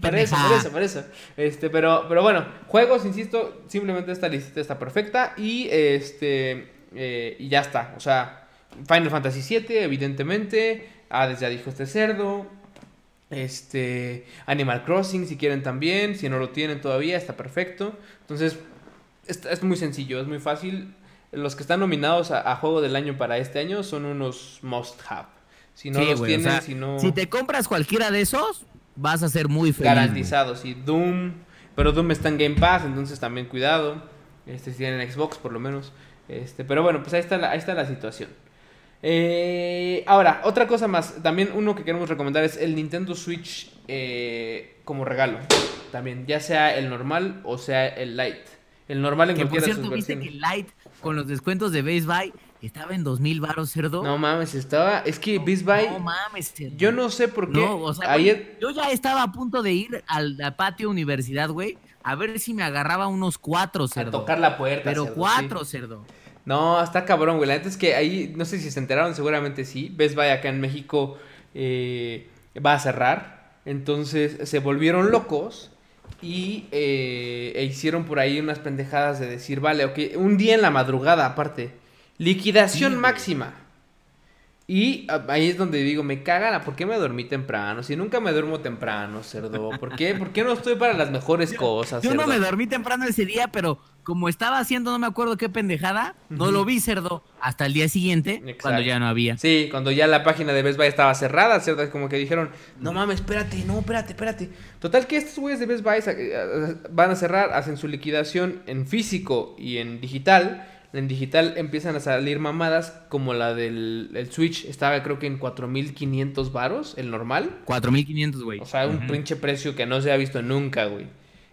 Este, pero, pero bueno, juegos, insisto, simplemente esta lista está perfecta y este eh, y ya está. O sea, Final Fantasy VII, evidentemente. Hades ya dijo este cerdo. Este, Animal Crossing, si quieren también. Si no lo tienen todavía, está perfecto. Entonces, es, es muy sencillo, es muy fácil. Los que están nominados a, a juego del año para este año son unos must have. Si no Sí, los güey, o tienen, sea, si no. Si te compras cualquiera de esos, vas a ser muy feliz. güey. Garantizado, sí. Doom. Pero Doom está en Game Pass, entonces también cuidado. Este, si tienen Xbox, por lo menos. Este, pero bueno, pues ahí está la, ahí está la situación. Eh, ahora, otra cosa más. También uno que queremos recomendar es el Nintendo Switch eh, como regalo. También, ya sea el normal o sea el Lite. El normal en Que por cualquiera de cierto, sus viste que versiones. el Light con los descuentos de Base Buy estaba en 2000 baros, cerdo. No mames, estaba. Es que Beast Buy. No mames, cerdo. yo no sé por qué. No, o sea, ayer. yo ya estaba a punto de ir al, al patio universidad, güey, a ver si me agarraba unos cuatro, A cerdo. tocar la puerta. Pero cerdo, sí. cuatro, cerdo. No, está cabrón, güey. La neta es que ahí, no sé si se enteraron, seguramente sí. Best Buy acá en México eh, va a cerrar. Entonces se volvieron locos y eh, e hicieron por ahí unas pendejadas de decir, vale, ok, un día en la madrugada aparte. Liquidación Sí, máxima. Y ah, ahí es donde digo, me cagan, ¿a ¿por qué me dormí temprano? Si nunca me duermo temprano, cerdo. ¿Por qué? ¿Por qué no estoy para las mejores cosas, Yo no cerdo? me dormí temprano ese día, pero como estaba haciendo no me acuerdo qué pendejada, no lo vi, cerdo, hasta el día siguiente, Exacto. cuando ya no había. Sí, cuando ya la página de Best Buy estaba cerrada, ¿cierto? Es como que dijeron, no mames, espérate, no, espérate, espérate. Total que estos güeyes de Best Buy sa- eh, van a cerrar, hacen su liquidación en físico y en digital. En digital empiezan a salir mamadas como la del el Switch, estaba creo que en 4500 varos, el normal. 4500, güey. O sea, un pinche precio que no se ha visto nunca, güey.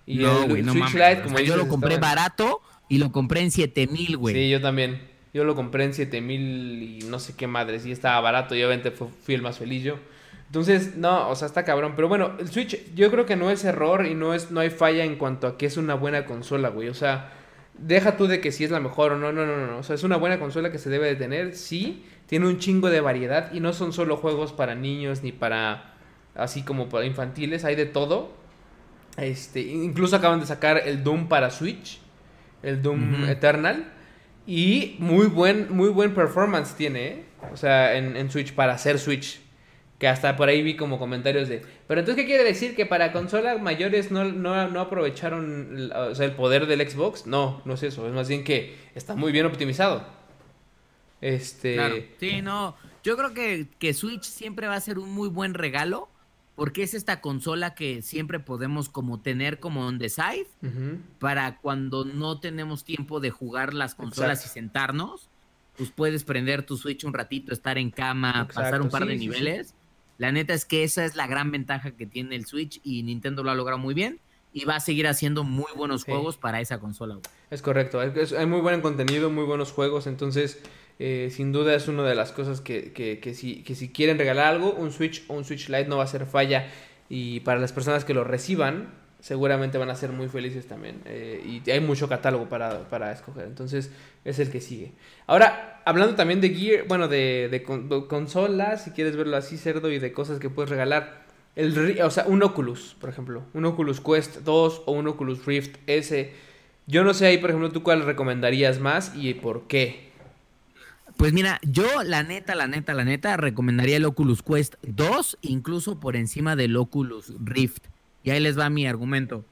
Y no, el no Switch mames. Lite, o como yo lo compré barato y lo compré en 7000, güey. Sí, yo también. Yo lo compré en 7000 y no sé qué madres. Y estaba barato. Y obviamente fui el más feliz yo. Entonces, no, o sea, está cabrón. Pero bueno, el Switch yo creo que no es error y no, es, no hay falla en cuanto a que es una buena consola, güey. O sea, deja tú de que si es la mejor o no, no, no, no. O sea, es una buena consola que se debe de tener. Sí, tiene un chingo de variedad y no son solo juegos para niños ni para así como para infantiles. Hay de todo. Este, incluso acaban de sacar el Doom para Switch. El Doom. Eternal. Y muy buen, muy buen performance tiene, ¿eh? O sea, en, en Switch, para hacer Switch. Que hasta por ahí vi como comentarios de. Pero entonces, ¿qué quiere decir? ¿Que para consolas mayores no, no, no aprovecharon el, o sea, el poder del Xbox? No, no es eso. Es más bien que está muy bien optimizado. Este. Claro. Sí, no. Yo creo que, que Switch siempre va a ser un muy buen regalo. Porque es esta consola que siempre podemos como tener como on the side. Para cuando no tenemos tiempo de jugar las consolas Exacto. y sentarnos. Pues puedes prender tu Switch un ratito, estar en cama, Exacto, pasar un par de sí, sí. La neta es que esa es la gran ventaja que tiene el Switch y Nintendo lo ha logrado muy bien. Y va a seguir haciendo muy buenos Sí. juegos para esa consola. güey. Es correcto, es- hay muy buen contenido, muy buenos juegos, entonces eh, sin duda es una de las cosas que, que, que si, que si quieren regalar algo, un Switch o un Switch Lite no va a ser falla y para las personas que lo reciban seguramente van a ser muy felices también eh, y hay mucho catálogo para, para escoger, entonces es el que sigue. Ahora, hablando también de Gear, bueno, de, de con- de consolas, si quieres verlo así, cerdo, y de cosas que puedes regalar. El, o sea, un Oculus, por ejemplo. Un Oculus Quest 2 o un Oculus Rift S. Yo no sé ahí, por ejemplo, tú cuál recomendarías más y por qué. Pues mira, yo la neta, la neta, la neta, recomendaría el Oculus Quest 2, incluso por encima del Oculus Rift. Y ahí les va mi argumento.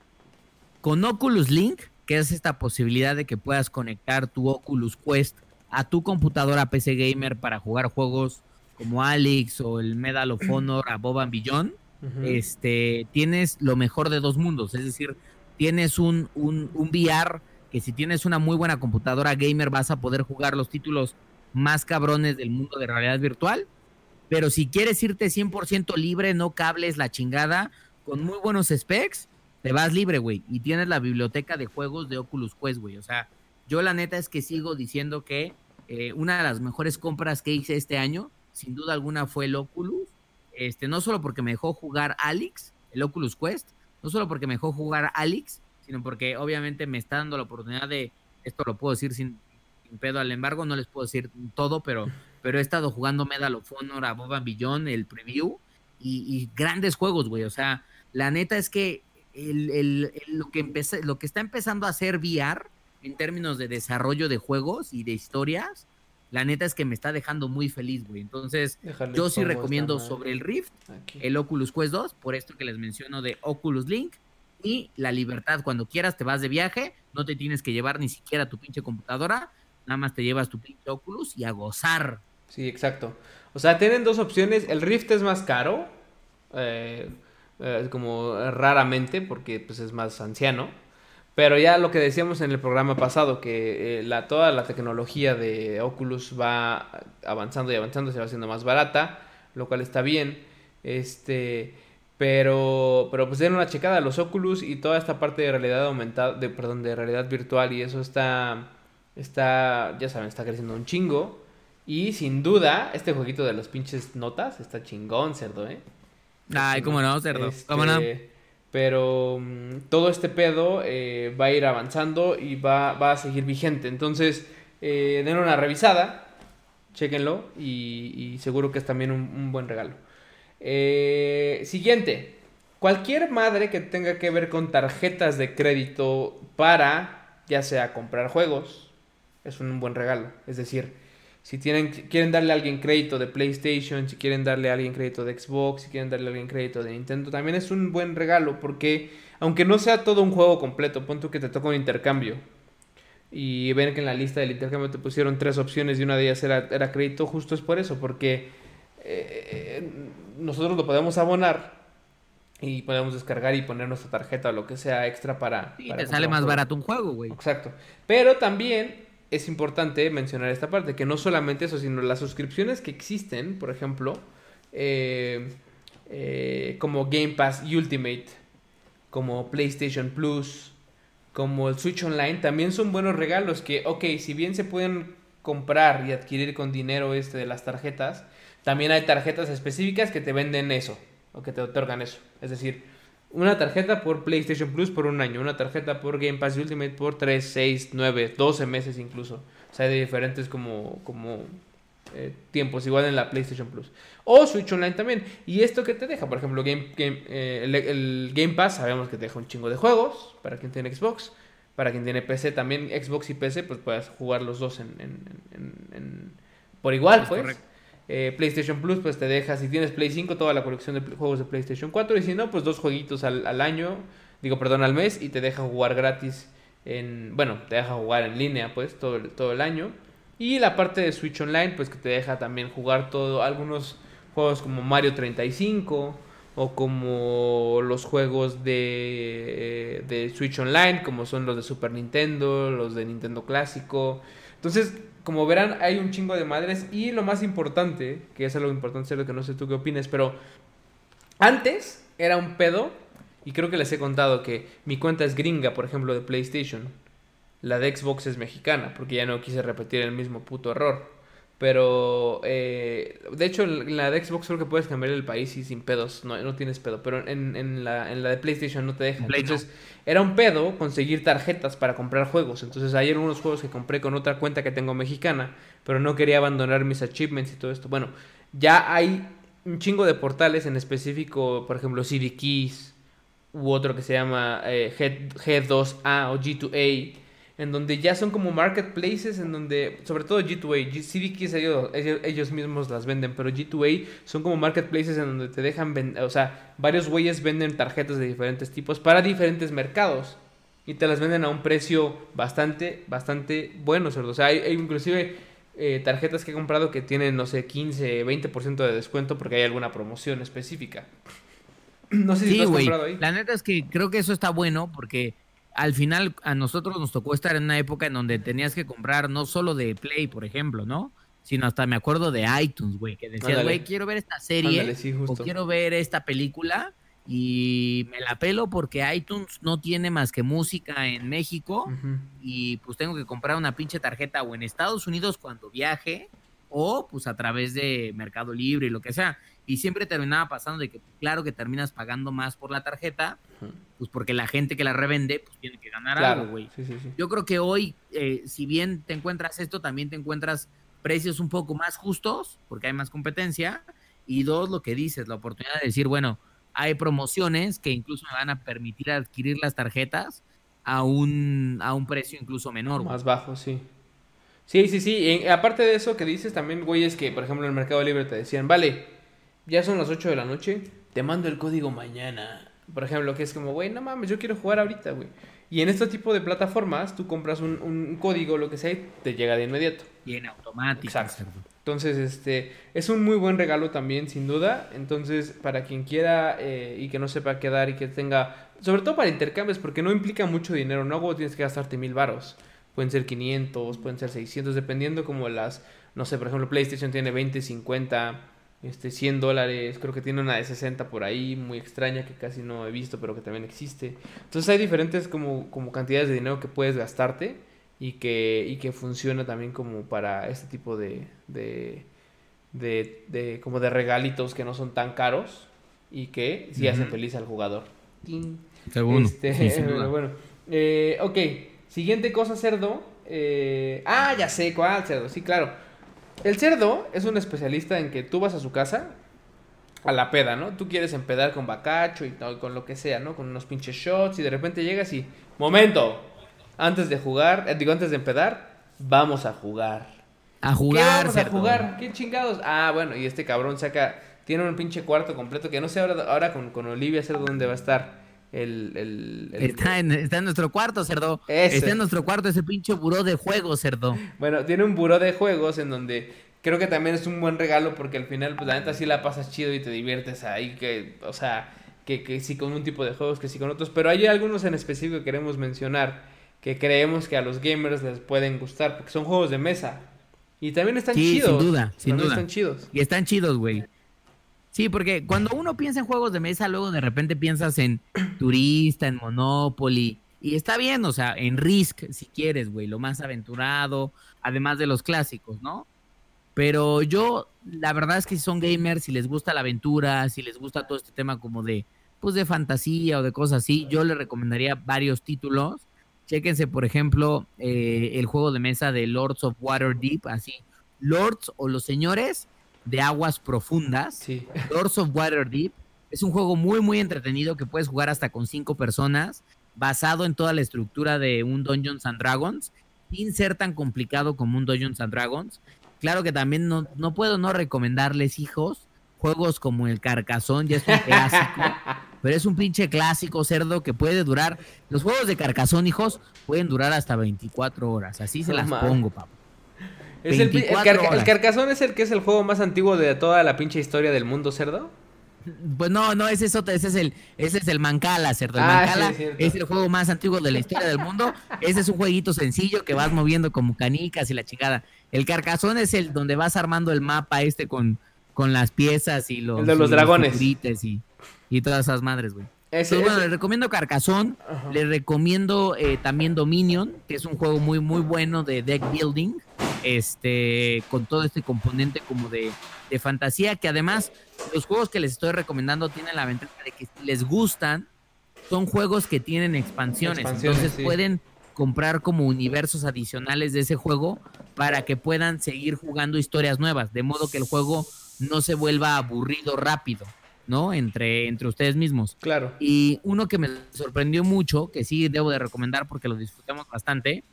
Con Oculus Link, que es esta posibilidad de que puedas conectar tu Oculus Quest a tu computadora PC Gamer para jugar juegos como Alex o el Medal of Honor a Bob and Beyond, este, tienes lo mejor de dos mundos. Es decir, tienes un, un, un VR que si tienes una muy buena computadora gamer vas a poder jugar los títulos más cabrones del mundo de realidad virtual. Pero si quieres irte 100% libre, no cables la chingada, con muy buenos specs, te vas libre, güey. Y tienes la biblioteca de juegos de Oculus Quest, güey. O sea, yo la neta es que sigo diciendo que eh, una de las mejores compras que hice este año, sin duda alguna, fue el Oculus. Este, no solo porque me dejó jugar Alex, el Oculus Quest, no solo porque me dejó jugar Alex, sino porque obviamente me está dando la oportunidad de, esto lo puedo decir sin, pedo al embargo, no les puedo decir todo, pero, pero he estado jugando Medal of Honor a Boba Billón, el preview, y, grandes juegos, güey. O sea, la neta es que el, lo, que lo que está empezando a hacer VR en términos de desarrollo de juegos y de historias, la neta es que me está dejando muy feliz, güey. Entonces, yo sí recomiendo sobre el Rift, el Oculus Quest 2, por esto que les menciono de Oculus Link, y la libertad. Cuando quieras te vas de viaje, no te tienes que llevar ni siquiera tu pinche computadora, nada más te llevas tu pinche Oculus y a gozar. Sí, exacto. O sea, tienen dos opciones. El Rift es más caro, eh, eh, como raramente, porque pues es más anciano. Pero ya lo que decíamos en el programa pasado, que eh, la, toda la tecnología de Oculus va avanzando y avanzando, se va haciendo más barata, lo cual está bien. Este, pero, pero pues den una checada, los Oculus y toda esta parte de realidad aumentada, de, perdón, de realidad virtual y eso está, está, ya saben, está creciendo un chingo. Y sin duda, este jueguito de los pinches notas está chingón, cerdo, ¿eh? Ay, cómo no, cerdo. ¿Cómo no? Este, pero mm, todo este pedo eh, va a ir avanzando y va, va a seguir vigente. Entonces, eh, den una revisada, chequenlo y, seguro que es también un buen regalo. Eh, siguiente. Cualquier madre que tenga que ver con tarjetas de crédito para, ya sea comprar juegos, es un buen regalo. Es decir, si tienen, quieren darle a alguien crédito de PlayStation, si quieren darle a alguien crédito de Xbox, si quieren darle a alguien crédito de Nintendo, también es un buen regalo porque aunque no sea todo un juego completo, punto que te toca un intercambio. Y ven que en la lista del intercambio te pusieron tres opciones y una de ellas era, era crédito, justo es por eso, porque eh, nosotros lo podemos abonar y podemos descargar y poner nuestra tarjeta o lo que sea extra para... Y te sale más barato un juego, güey. Exacto. Pero también es importante mencionar esta parte, que no solamente eso, sino las suscripciones que existen, por ejemplo, eh, eh, como Game Pass Ultimate, como PlayStation Plus, como el Switch Online, también son buenos regalos que, ok, si bien se pueden comprar y adquirir con dinero este de las tarjetas, también hay tarjetas específicas que te venden eso, o que te otorgan eso. Es decir, una tarjeta por PlayStation Plus por un año, una tarjeta por Game Pass Ultimate por 3, 6, 9, 12 meses incluso. O sea, hay de diferentes como, como eh, tiempos, igual en la PlayStation Plus. O Switch Online también. ¿Y esto que te deja? Por ejemplo, Game, eh, el, Game Pass sabemos que te deja un chingo de juegos para quien tiene Xbox. Para quien tiene PC también, Xbox y PC, pues puedes jugar los dos en, en, por igual, pues. Eh, PlayStation Plus, pues te deja, si tienes Play 5, toda la colección de juegos de PlayStation 4. Y si no, pues dos jueguitos al, año, digo, perdón, al mes. Y te deja jugar gratis en, bueno, te deja jugar en línea, pues, todo, todo el año. Y la parte de Switch Online, pues que te deja también jugar todo, algunos juegos como Mario 35 o como los juegos de, de Switch Online, como son los de Super Nintendo, los de Nintendo Clásico. Entonces, como verán, hay un chingo de madres. Y lo más importante, que es algo importante, lo que no sé tú qué opinas, pero antes era un pedo. Y creo que les he contado que mi cuenta es gringa, por ejemplo, de PlayStation. La de Xbox es mexicana, porque ya no quise repetir el mismo puto error. Pero, eh, de hecho, en la de Xbox creo que puedes cambiar el país y sin pedos, no, no tienes pedo. Pero en, en, la, en la de PlayStation no te deja. Entonces, era un pedo conseguir tarjetas para comprar juegos. Entonces, ayer unos juegos que compré con otra cuenta que tengo mexicana, pero no quería abandonar mis achievements y todo esto. Bueno, ya hay un chingo de portales en específico, por ejemplo, CD Keys, u otro que se llama eh, G, G2A o G2A en donde ya son como marketplaces, en donde, sobre todo G2A, CDKs ellos, ellos, mismos las venden, pero G2A son como marketplaces en donde te dejan vender, o sea, varios güeyes venden tarjetas de diferentes tipos para diferentes mercados y te las venden a un precio bastante, bastante bueno, O sea, hay, inclusive eh, tarjetas que he comprado que tienen, no sé, 15, 20% de descuento porque hay alguna promoción específica. <clears throat> No sé si Sí, tú has comprado ahí. La neta es que creo que eso está bueno porque al final a nosotros nos tocó estar en una época en donde tenías que comprar no solo de Play, por ejemplo, ¿no? Sino hasta me acuerdo de iTunes, güey, que decías, güey, quiero ver esta serie Ándale, sí, o quiero ver esta película y me la pelo porque iTunes no tiene más que música en México y pues tengo que comprar una pinche tarjeta o en Estados Unidos cuando viaje o pues a través de Mercado Libre y lo que sea. Y siempre terminaba pasando de que claro que terminas pagando más por la tarjeta, pues porque la gente que la revende pues tiene que ganar Claro, algo, güey. sí, sí, sí. Yo creo que hoy, eh, si bien te encuentras esto, también te encuentras precios un poco más justos, porque hay más competencia. Y dos, lo que dices, la oportunidad de decir, bueno, hay promociones que incluso me van a permitir adquirir las tarjetas a un, a un precio incluso menor. güey. Más bajo, sí. Sí, sí, sí. Aparte de eso que dices también, güey, es que, por ejemplo, en el Mercado Libre te decían, vale, ya son las 8 de la noche, te mando el código mañana. Por ejemplo, que es como, güey, no mames, yo quiero jugar ahorita, güey. Y en este tipo de plataformas, tú compras un, un código, lo que sea, y te llega de inmediato. Y en automático. Exacto. Entonces, este, es un muy buen regalo también, sin duda. Entonces, para quien quiera eh, y que no sepa qué dar y que tenga, sobre todo para intercambios, porque no implica mucho dinero, no Como tienes que gastarte mil varos. Pueden ser 500, pueden ser 600, dependiendo como las, no sé, por ejemplo, PlayStation tiene 20, 50, este, 100 dólares, creo que tiene una de 60 por ahí, muy extraña que casi no he visto, pero que también existe. Entonces hay diferentes como, como cantidades de dinero que puedes gastarte y que, y que funciona también como para este tipo de, de, de, de- como de regalitos que no son tan caros y que sí hacen feliz al jugador. Seguro. Este, Sí, <laughs> bueno. Eh, ok, siguiente cosa, cerdo. Eh, ah, ya sé cuál, cerdo. Sí, claro. El cerdo es un especialista en que tú vas a su casa a la peda, ¿no? Tú quieres empedar con bacacho y todo, con lo que sea, ¿no? Con unos pinches shots y de repente llegas y... Momento. Antes de jugar, eh, digo, antes de empedar, vamos a jugar. A ¿Qué jugar, vamos a cerdo. jugar? ¿Qué chingados? Ah, bueno, y este cabrón saca... Tiene un pinche cuarto completo que no sé ahora, ahora con, con Olivia cerdo dónde va a estar el... el, el- Está en, está en nuestro cuarto, cerdo. Ese. Está en nuestro cuarto ese pinche buró de juego, cerdo. Bueno, tiene un buró de juegos en donde creo que también es un buen regalo porque al final, pues la neta sí la pasas chido y te diviertes ahí, que, o sea, que, que sí con un tipo de juegos, que sí con otros, pero hay algunos en específico que queremos mencionar que creemos que a los gamers les pueden gustar porque son juegos de mesa y también están Sí, chidos. sin duda, sin duda. están chidos. Y están chidos, güey. Sí, porque cuando uno piensa en juegos de mesa, luego de repente piensas en Turista, en Monopoly. Y está bien, o sea, en Risk, si quieres, güey, lo más aventurado, además de los clásicos, ¿no? Pero yo, la verdad es que si son gamers, si les gusta la aventura, si les gusta todo este tema como de, pues de fantasía o de cosas así, yo les recomendaría varios títulos. Chéquense, por ejemplo, eh, el juego de mesa de Lords of Waterdeep, así. Lords o los señores de aguas profundas. Sí. <laughs> Lords of Waterdeep es un juego muy, muy entretenido que puedes jugar hasta con cinco personas, basado en toda la estructura de un Dungeons and Dragons, sin ser tan complicado como un Dungeons and Dragons. Claro que también no, no puedo no recomendarles, hijos, juegos como el Carcazón, ya es un clásico, <laughs> pero es un pinche clásico cerdo que puede durar. Los juegos de Carcazón, hijos, pueden durar hasta 24 horas. Así se las pongo, papá. Es el, el 24 carca- el horas. Carcazón es el que es el juego más antiguo de toda la pinche historia del mundo, cerdo. Pues no, no, ese es otro, ese es el, ese es el Mancala, cerdo. El Ah, sí, Mancala es el juego más antiguo de la historia del mundo. Ese es un jueguito sencillo que vas moviendo como canicas y la chingada. El Carcazón es el donde vas armando el mapa este con, con las piezas y los, El de los y dragones. figuritas y, y todas esas madres, güey. Ese, Entonces, bueno, les recomiendo Carcazón, les recomiendo eh, también Dominion, que es un juego muy, muy bueno de deck building, este, con todo este componente como de, de fantasía, que además los juegos que les estoy recomendando tienen la ventaja de que si les gustan, son juegos que tienen expansiones, Expansiones, entonces sí. pueden comprar como universos adicionales de ese juego para que puedan seguir jugando historias nuevas, de modo que el juego no se vuelva aburrido rápido, ¿no? Entre, entre ustedes mismos. Claro. Y uno que me sorprendió mucho, que sí debo de recomendar porque lo disfrutamos bastante,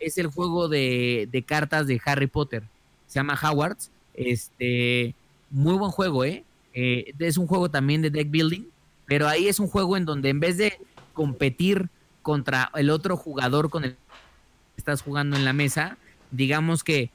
es el juego de, de cartas de Harry Potter. Se llama Hogwarts. Este, muy buen juego, ¿eh? Eh, Es un juego también de deck building, pero ahí es un juego en donde en vez de competir contra el otro jugador con el que estás jugando en la mesa, digamos que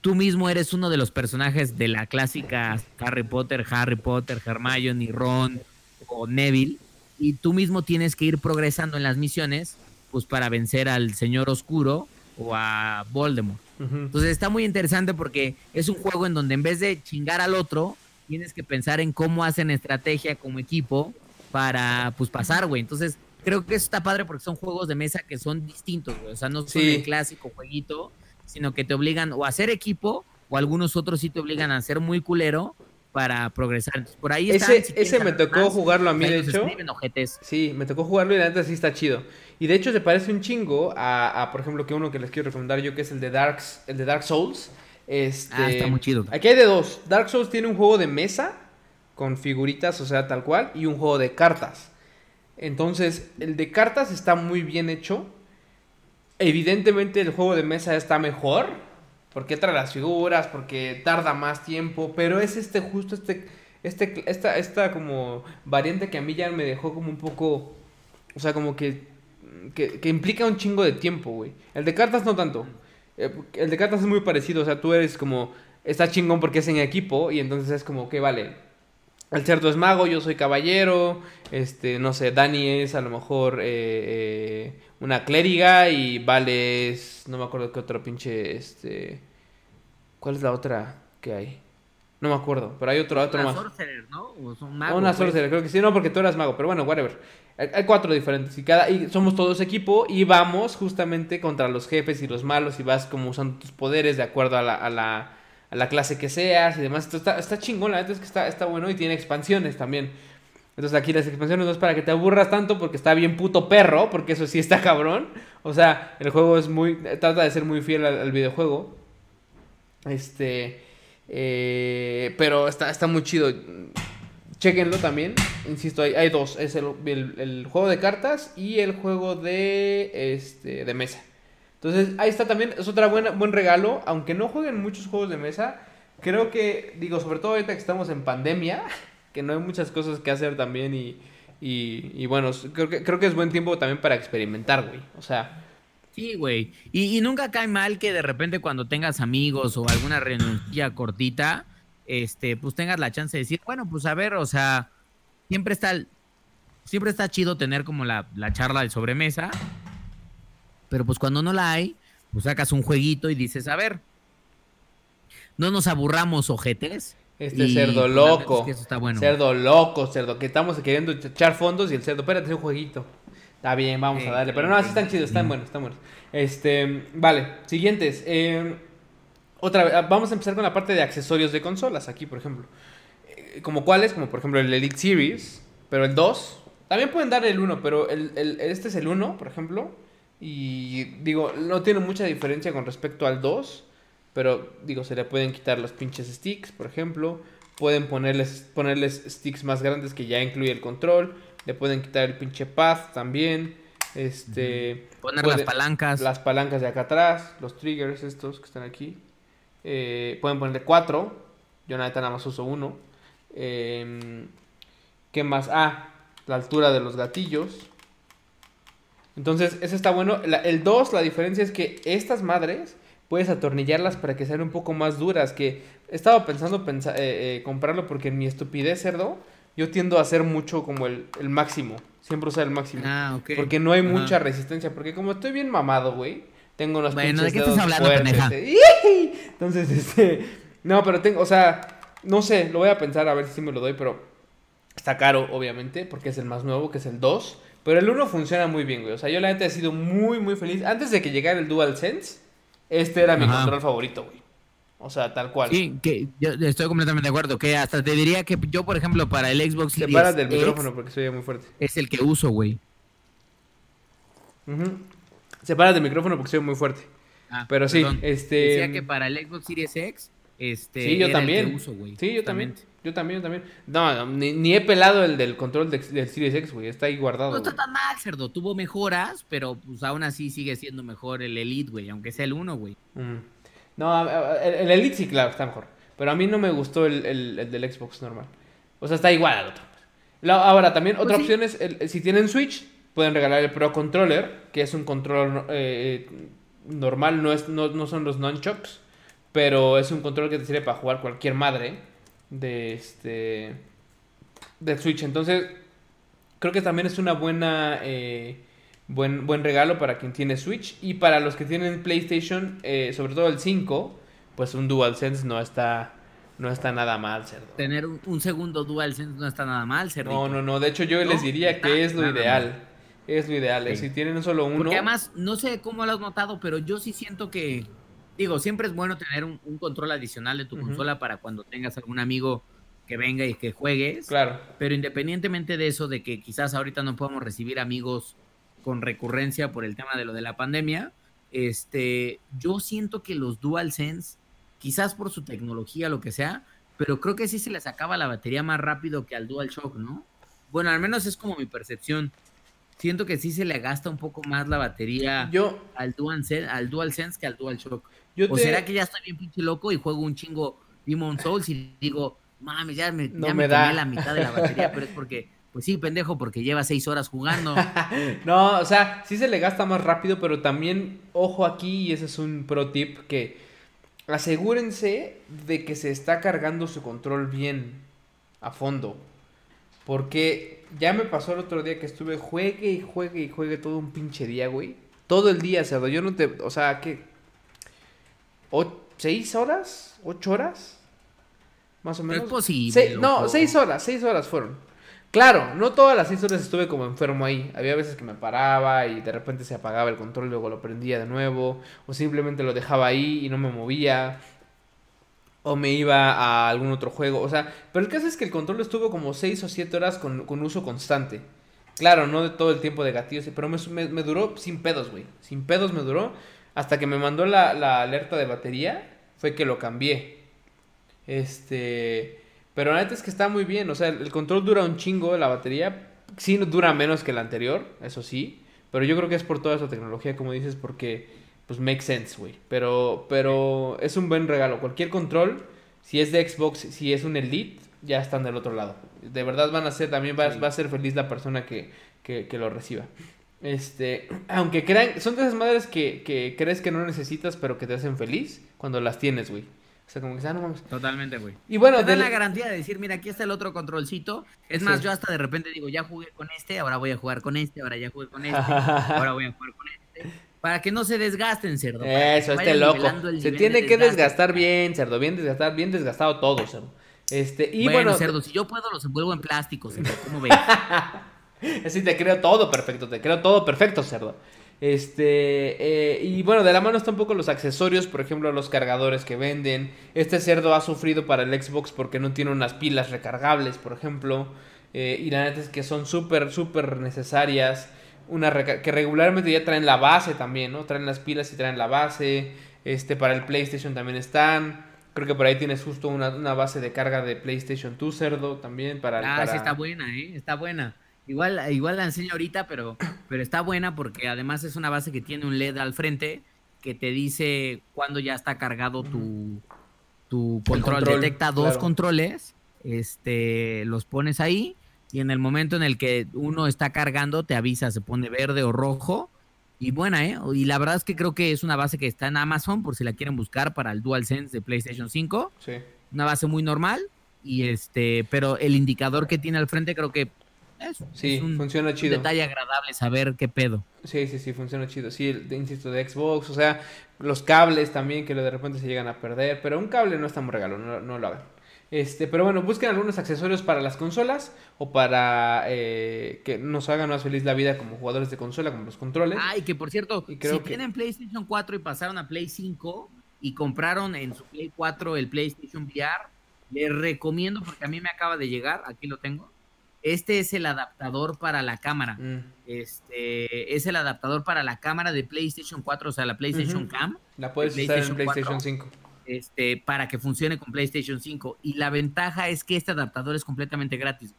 tú mismo eres uno de los personajes de la clásica Harry Potter, Harry Potter, Hermione, Ron o Neville, y tú mismo tienes que ir progresando en las misiones, pues para vencer al Señor Oscuro o a Voldemort. Entonces está muy interesante porque es un juego en donde en vez de chingar al otro, tienes que pensar en cómo hacen estrategia como equipo para pues pasar, güey. Entonces creo que eso está padre porque son juegos de mesa que son distintos, güey. O sea, no son el clásico jueguito, sino que te obligan o a hacer equipo o algunos otros sí te obligan a ser muy culero para progresar. por ahí ese, ese me tocó jugarlo a mí, de hecho. Sí, me tocó jugarlo y la neta sí está chido. Y de hecho se parece un chingo a, por ejemplo, que uno que les quiero recomendar yo, que es el de, Darks, el de Dark Souls. Este, ah, está muy chido. Aquí hay de dos. Dark Souls tiene un juego de mesa con figuritas, o sea, tal cual, y un juego de cartas. Entonces, el de cartas está muy bien hecho. Evidentemente el juego de mesa está mejor, porque trae las figuras, porque tarda más tiempo, pero es este justo este este esta esta como variante que a mí ya me dejó como un poco o sea, como que que, implica un chingo de tiempo, güey. El de cartas no tanto. Eh, el de cartas es muy parecido, o sea, tú eres como está chingón porque es en equipo y entonces es como que vale. El cerdo es mago, yo soy caballero, este, no sé, Dani es a lo mejor eh, eh, una clériga y Vale es, no me acuerdo qué otro pinche, este, ¿cuál es la otra que hay? No me acuerdo, pero hay otro, otro una más. Sorcerer, ¿no? O son magos, una pues. sorcerer, creo que sí, no, porque tú eras mago, pero bueno, whatever. Hay, cuatro diferentes y cada y somos todos equipo y vamos justamente contra los jefes y los malos y vas como usando tus poderes de acuerdo a la, a la, a la clase que seas y demás. Esto está, está chingón, la verdad es que está, está bueno y tiene expansiones también. Entonces aquí las expansiones no es para que te aburras tanto porque está bien puto perro, porque eso sí está cabrón. O sea, el juego es muy. trata de ser muy fiel al, videojuego. Este. Eh, pero está, está muy chido. Chequenlo también. Insisto, hay, hay dos. Es el, el, juego de cartas y el juego de, este, de mesa. Entonces, ahí está también. Es otro buen regalo. Aunque no jueguen muchos juegos de mesa. Creo que, digo, sobre todo ahorita que estamos en pandemia que no hay muchas cosas que hacer también y, y, bueno, creo que, creo que es buen tiempo también para experimentar, güey. O sea... Sí, güey. Y, nunca cae mal que de repente cuando tengas amigos o alguna renuncia cortita, este, pues tengas la chance de decir, bueno, pues a ver, o sea, siempre está, siempre está chido tener como la, la charla de sobremesa, pero pues cuando no la hay, pues sacas un jueguito y dices, a ver, no nos aburramos, ojetes. Este cerdo loco. Cerdo loco, cerdo. Que estamos queriendo echar fondos y el cerdo, espérate, es un jueguito. Está bien, vamos a darle. Pero no, así están chidos, están buenos, están buenos. Este, vale, siguientes. Eh, otra vez, vamos a empezar con la parte de accesorios de consolas aquí, por ejemplo. Eh, como cuáles, como por ejemplo el Elite Series, pero el 2. También pueden dar el 1, pero el, el, este es el 1, por ejemplo. Y digo, no tiene mucha diferencia con respecto al 2. Pero digo, se le pueden quitar los pinches sticks, por ejemplo. Pueden ponerles, ponerles sticks más grandes que ya incluye el control. Le pueden quitar el pinche pad también. Este. Poner las palancas. Las palancas de acá atrás. Los triggers estos que están aquí. Eh, pueden ponerle cuatro. Yo nada más uso uno. Em, ¿Qué más? Ah, la altura de los gatillos. Entonces, ese está bueno. el 2, la diferencia es que estas madres puedes atornillarlas para que sean un poco más duras. Que he estado pensando eh, eh, comprarlo porque en mi estupidez cerdo, yo tiendo a hacer mucho como el, máximo. Siempre usar el máximo. Ah, ok. Porque no hay mucha resistencia. Porque como estoy bien mamado, güey, tengo unos bueno, ¿de qué estás hablando, Entonces, este. No, pero tengo, o sea, no sé, lo voy a pensar a ver si me lo doy, pero está caro, obviamente, porque es el más nuevo, que es el 2. Pero el 1 funciona muy bien, güey. O sea, yo la neta he sido muy, muy feliz. Antes de que llegara el DualSense, este era mi control favorito, güey. O sea, tal cual. Sí, que yo estoy completamente de acuerdo. Que hasta te diría que yo, por ejemplo, para el Xbox Series Separa del micrófono porque soy muy fuerte. Es el que uso, güey. Se Separa del micrófono porque soy muy fuerte. Ah, Pero sí, este. Decía que para el Xbox Series X, este. Sí, yo también. uso, güey. Sí, yo también. Yo también, yo también. No, ni, he pelado el del control del Series X, güey. Está ahí guardado. No está tan mal, cerdo. Tuvo mejoras, pero pues aún así sigue siendo mejor el Elite, güey. Aunque sea el 1, güey. Mm. No, el, Elite sí, claro, está mejor. Pero a mí no me gustó el, el, del Xbox normal. O sea, está igual al otro. ahora, también pues otra opción es, si tienen Switch, pueden regalar el Pro Controller, que es un control eh, normal, no, es, no, no son los nunchucks pero es un control que te sirve para jugar cualquier madre de este de Switch. Entonces, creo que también es una buena eh, buen, buen regalo para quien tiene Switch y para los que tienen PlayStation, eh, sobre todo el 5, pues un DualSense no está no está nada mal, cerdo. Tener un, segundo DualSense no está nada mal, cerdo. No, no, no. De hecho, yo les diría que es lo ideal. Es lo ideal. Si tienen solo uno. Porque además, no sé cómo lo has notado, pero yo sí siento que. Digo, siempre es bueno tener un, control adicional de tu consola para cuando tengas algún amigo que venga y que juegues. Claro. Pero independientemente de eso, de que quizás ahorita no podamos recibir amigos con recurrencia por el tema de lo de la pandemia, este, yo siento que los DualSense quizás por su tecnología, lo que sea, pero creo que sí se les acaba la batería más rápido que al DualShock, ¿no? Bueno, al menos es como mi percepción. Siento que sí se le gasta un poco más la batería yo, al, DualSense, al DualSense que al DualShock. Yo ¿O será que ya estoy bien pinche loco y juego un chingo Demon Souls y digo, mames, ya me, ya me, da. la mitad de la batería, pero es porque pues sí, pendejo, porque lleva seis horas jugando. <laughs> no, o sea, sí se le gasta más rápido, pero también, ojo aquí, y ese es un pro tip, que asegúrense de que se está cargando su control bien a fondo. Porque ya me pasó el otro día que estuve juegue y juegue y juegue todo un pinche día, güey. Todo el día, cerdo. Yo no te. O sea, ¿qué? ¿Seis horas? ¿Ocho horas? Más o menos. Es posible. no, seis horas. Seis horas fueron. Claro, no todas las seis horas estuve como enfermo ahí. Había veces que me paraba y de repente se apagaba el control y luego lo prendía de nuevo. O simplemente lo dejaba ahí y no me movía. O me iba a algún otro juego. O sea, pero el caso es que el control estuvo como seis o siete horas con, uso constante. Claro, no de todo el tiempo de gatillos, pero me, duró sin pedos, güey. Sin pedos me duró. Hasta que me mandó la, la alerta de batería, fue que lo cambié. Este. Pero la neta es que está muy bien. O sea, el, control dura un chingo, la batería. Sí, dura menos que el anterior, eso sí. Pero yo creo que es por toda esa tecnología, como dices, porque pues make sense, güey. Pero, pero es un buen regalo. Cualquier control, si es de Xbox, si es un Elite, ya están del otro lado. De verdad van a ser, también va, va a ser feliz la persona que, que, que, lo reciba. Este, <clears throat> aunque crean, son de esas madres que, que crees que no necesitas, pero que te hacen feliz cuando las tienes, güey. O sea, como que, ah, no mames. Totalmente, güey. Y bueno, te la garantía de decir, mira, aquí está el otro controlcito. Es más, yo hasta de repente digo, ya jugué con este, ahora voy a jugar con este, ahora ya jugué con este, <laughs> ahora voy a jugar con este. Para que no se desgasten, cerdo. Eso, este loco. Se tiene que desgastar bien, cerdo. Bien desgastar, bien desgastado todo, cerdo. Este, y bueno, cerdo, si yo puedo, los envuelvo en plástico, cerdo. ¿Cómo ves? <laughs> Así te creo todo perfecto, te creo todo perfecto, cerdo. Este, eh, y bueno, de la mano están un poco los accesorios, por ejemplo, los cargadores que venden. Este cerdo ha sufrido para el Xbox porque no tiene unas pilas recargables, por ejemplo. Eh, y la neta es que son súper, súper necesarias. Una que regularmente ya traen la base también, ¿no? Traen las pilas y traen la base. Este, para el PlayStation también están. Creo que por ahí tienes justo una, base de carga de PlayStation 2, cerdo, también para... Ah, sí, está buena, ¿eh? Está buena. Igual, igual la enseño ahorita, pero, pero está buena porque además es una base que tiene un LED al frente que te dice cuando ya está cargado tu, tu control. Detecta dos controles, este, los pones ahí y en el momento en el que uno está cargando te avisa, se pone verde o rojo. Y buena, ¿eh? Y la verdad es que creo que es una base que está en Amazon por si la quieren buscar para el DualSense de PlayStation 5. Sí. Una base muy normal y este, pero el indicador que tiene al frente creo que sí, funciona chido. Un detalle agradable saber qué pedo. Sí, sí, sí, funciona chido. Sí, insisto, de Xbox, o sea, los cables también que de repente se llegan a perder, pero un cable no es tan regalo, no, lo hagan. Este, pero bueno, busquen algunos accesorios para las consolas o para eh, que nos hagan más feliz la vida como jugadores de consola, como los controles. Ah, y que por cierto, si tienen PlayStation 4 y pasaron a Play 5 y compraron en su Play 4 el PlayStation VR, les recomiendo, porque a mí me acaba de llegar, aquí lo tengo, este es el adaptador para la cámara. Mm. Este es el adaptador para la cámara de PlayStation 4, o sea, la PlayStation Cam. La puedes usar en PlayStation 5. Este, para que funcione con PlayStation 5. Y la ventaja es que este adaptador es completamente gratis.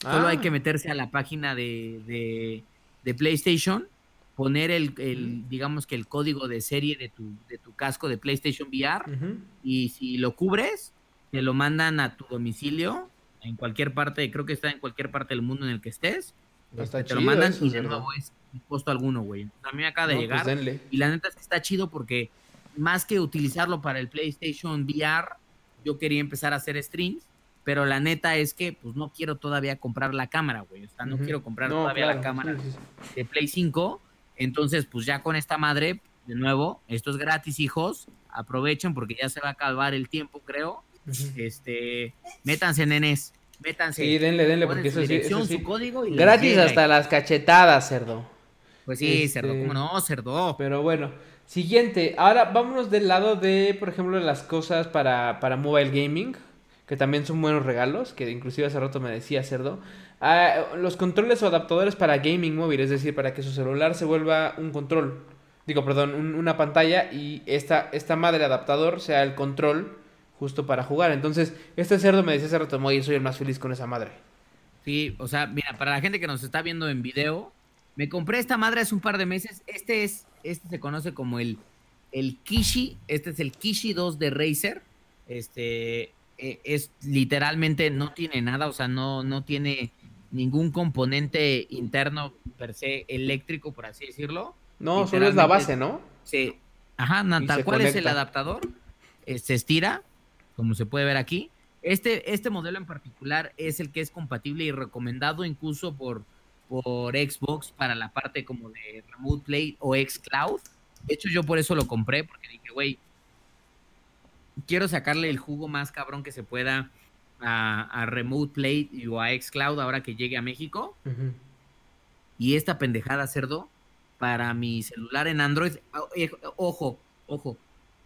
Solo hay ah. que meterse a la página de, de, PlayStation, poner el, el, digamos que el código de serie de tu, de tu casco de PlayStation VR, y si lo cubres, te lo mandan a tu domicilio en cualquier parte, creo que está en cualquier parte del mundo en el que estés. Este, te lo mandan y de nuevo es costo alguno, güey. A mí me acaba de pues, llegar. y la neta es que está chido porque más que utilizarlo para el PlayStation VR, yo quería empezar a hacer streams, pero la neta es que pues no quiero todavía comprar la cámara, güey. O sea, no quiero comprar No, todavía claro, la cámara sí, sí, sí. de Play 5. Entonces, pues ya con esta madre, de nuevo, esto es gratis, hijos. Aprovechen porque ya se va a acabar el tiempo, creo. Este, métanse, nenes. Métanse. Sí, denle, denle, porque su eso sí, dirección, eso sí. su código y Gratis hasta las cachetadas, cerdo. Pues sí, Este- cerdo, ¿cómo no, cerdo? Pero bueno, siguiente. Ahora vámonos del lado de, por ejemplo, las cosas para, para mobile gaming, que también son buenos regalos, que inclusive hace rato me decía Cerdo. Ah, los controles o adaptadores para gaming móvil, es decir, para que su celular se vuelva un control. Digo, perdón, un- una pantalla y esta, esta madre adaptador sea el control justo para jugar. Entonces, este cerdo me decía hace rato, "Oye, soy el más feliz con esa madre. Sí, o sea, mira, para la gente que nos está viendo en video, me compré esta madre hace un par de meses. Este es, este se conoce como el, el Kishi. Este es el Kishi 2 de Razer. Este eh, es literalmente no tiene nada, o sea, no, no tiene ningún componente interno per se eléctrico, por así decirlo. No, solo es la base, ¿no? Se, ajá, na- Y tal se cual es el adaptador. eh, se estira, como se puede ver aquí. Este, este modelo en particular es el que es compatible y recomendado incluso por, por Xbox para la parte como de Remote Play o Xcloud. De hecho, yo por eso lo compré, porque dije, güey, quiero sacarle el jugo más cabrón que se pueda a, a Remote Play y o a Xcloud ahora que llegue a México. Y esta pendejada, cerdo, para mi celular en Android. eh, Ojo, ojo.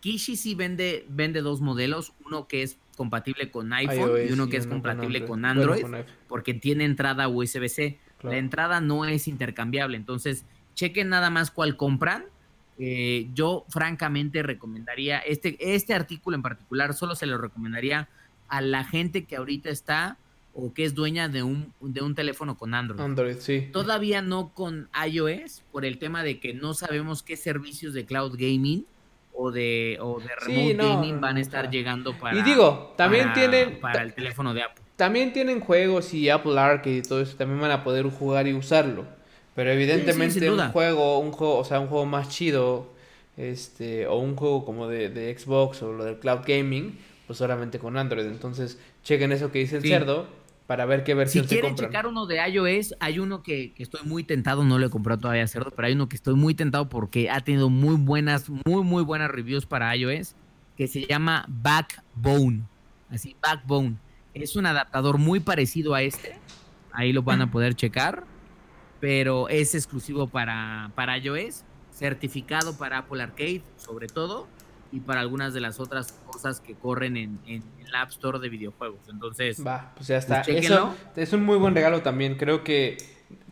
Kishi sí vende, vende dos modelos, uno que es compatible con iPhone iOS y uno que es uno compatible con Android, con porque tiene entrada USB-C. claro. La entrada no es intercambiable, entonces chequen nada más cuál compran. Eh, yo francamente recomendaría, este, este artículo en particular solo se lo recomendaría a la gente que ahorita está o que es dueña de un, de un teléfono con Android. Android, sí. Todavía no con iOS, por el tema de que no sabemos qué servicios de cloud gaming o de, o de Sí, remote no, gaming van a estar llegando para. y digo, también para- tienen Para el teléfono de Apple. también tienen juegos y Apple Arcade y todo eso, también van a poder jugar y usarlo. Pero evidentemente un juego, un juego, o sea, un juego más chido, este, o un juego como de, de Xbox o lo del cloud gaming, pues solamente con Android. Entonces, chequen eso que dice el cerdo para ver qué Si versión se quieren compran. checar uno de iOS, hay uno que, que estoy muy tentado, no lo he comprado todavía cerdo, pero hay uno que estoy muy tentado porque ha tenido muy buenas, muy, muy buenas reviews para iOS, que se llama Backbone. Así, Backbone. Es un adaptador muy parecido a este. Ahí lo van a poder checar. Pero es exclusivo para, para iOS, certificado para Apple Arcade, sobre todo, y para algunas de las otras cosas que corren en, en, en la App Store de videojuegos. Entonces, Va, pues ya está. Pues. Eso es un muy buen regalo también. Creo que,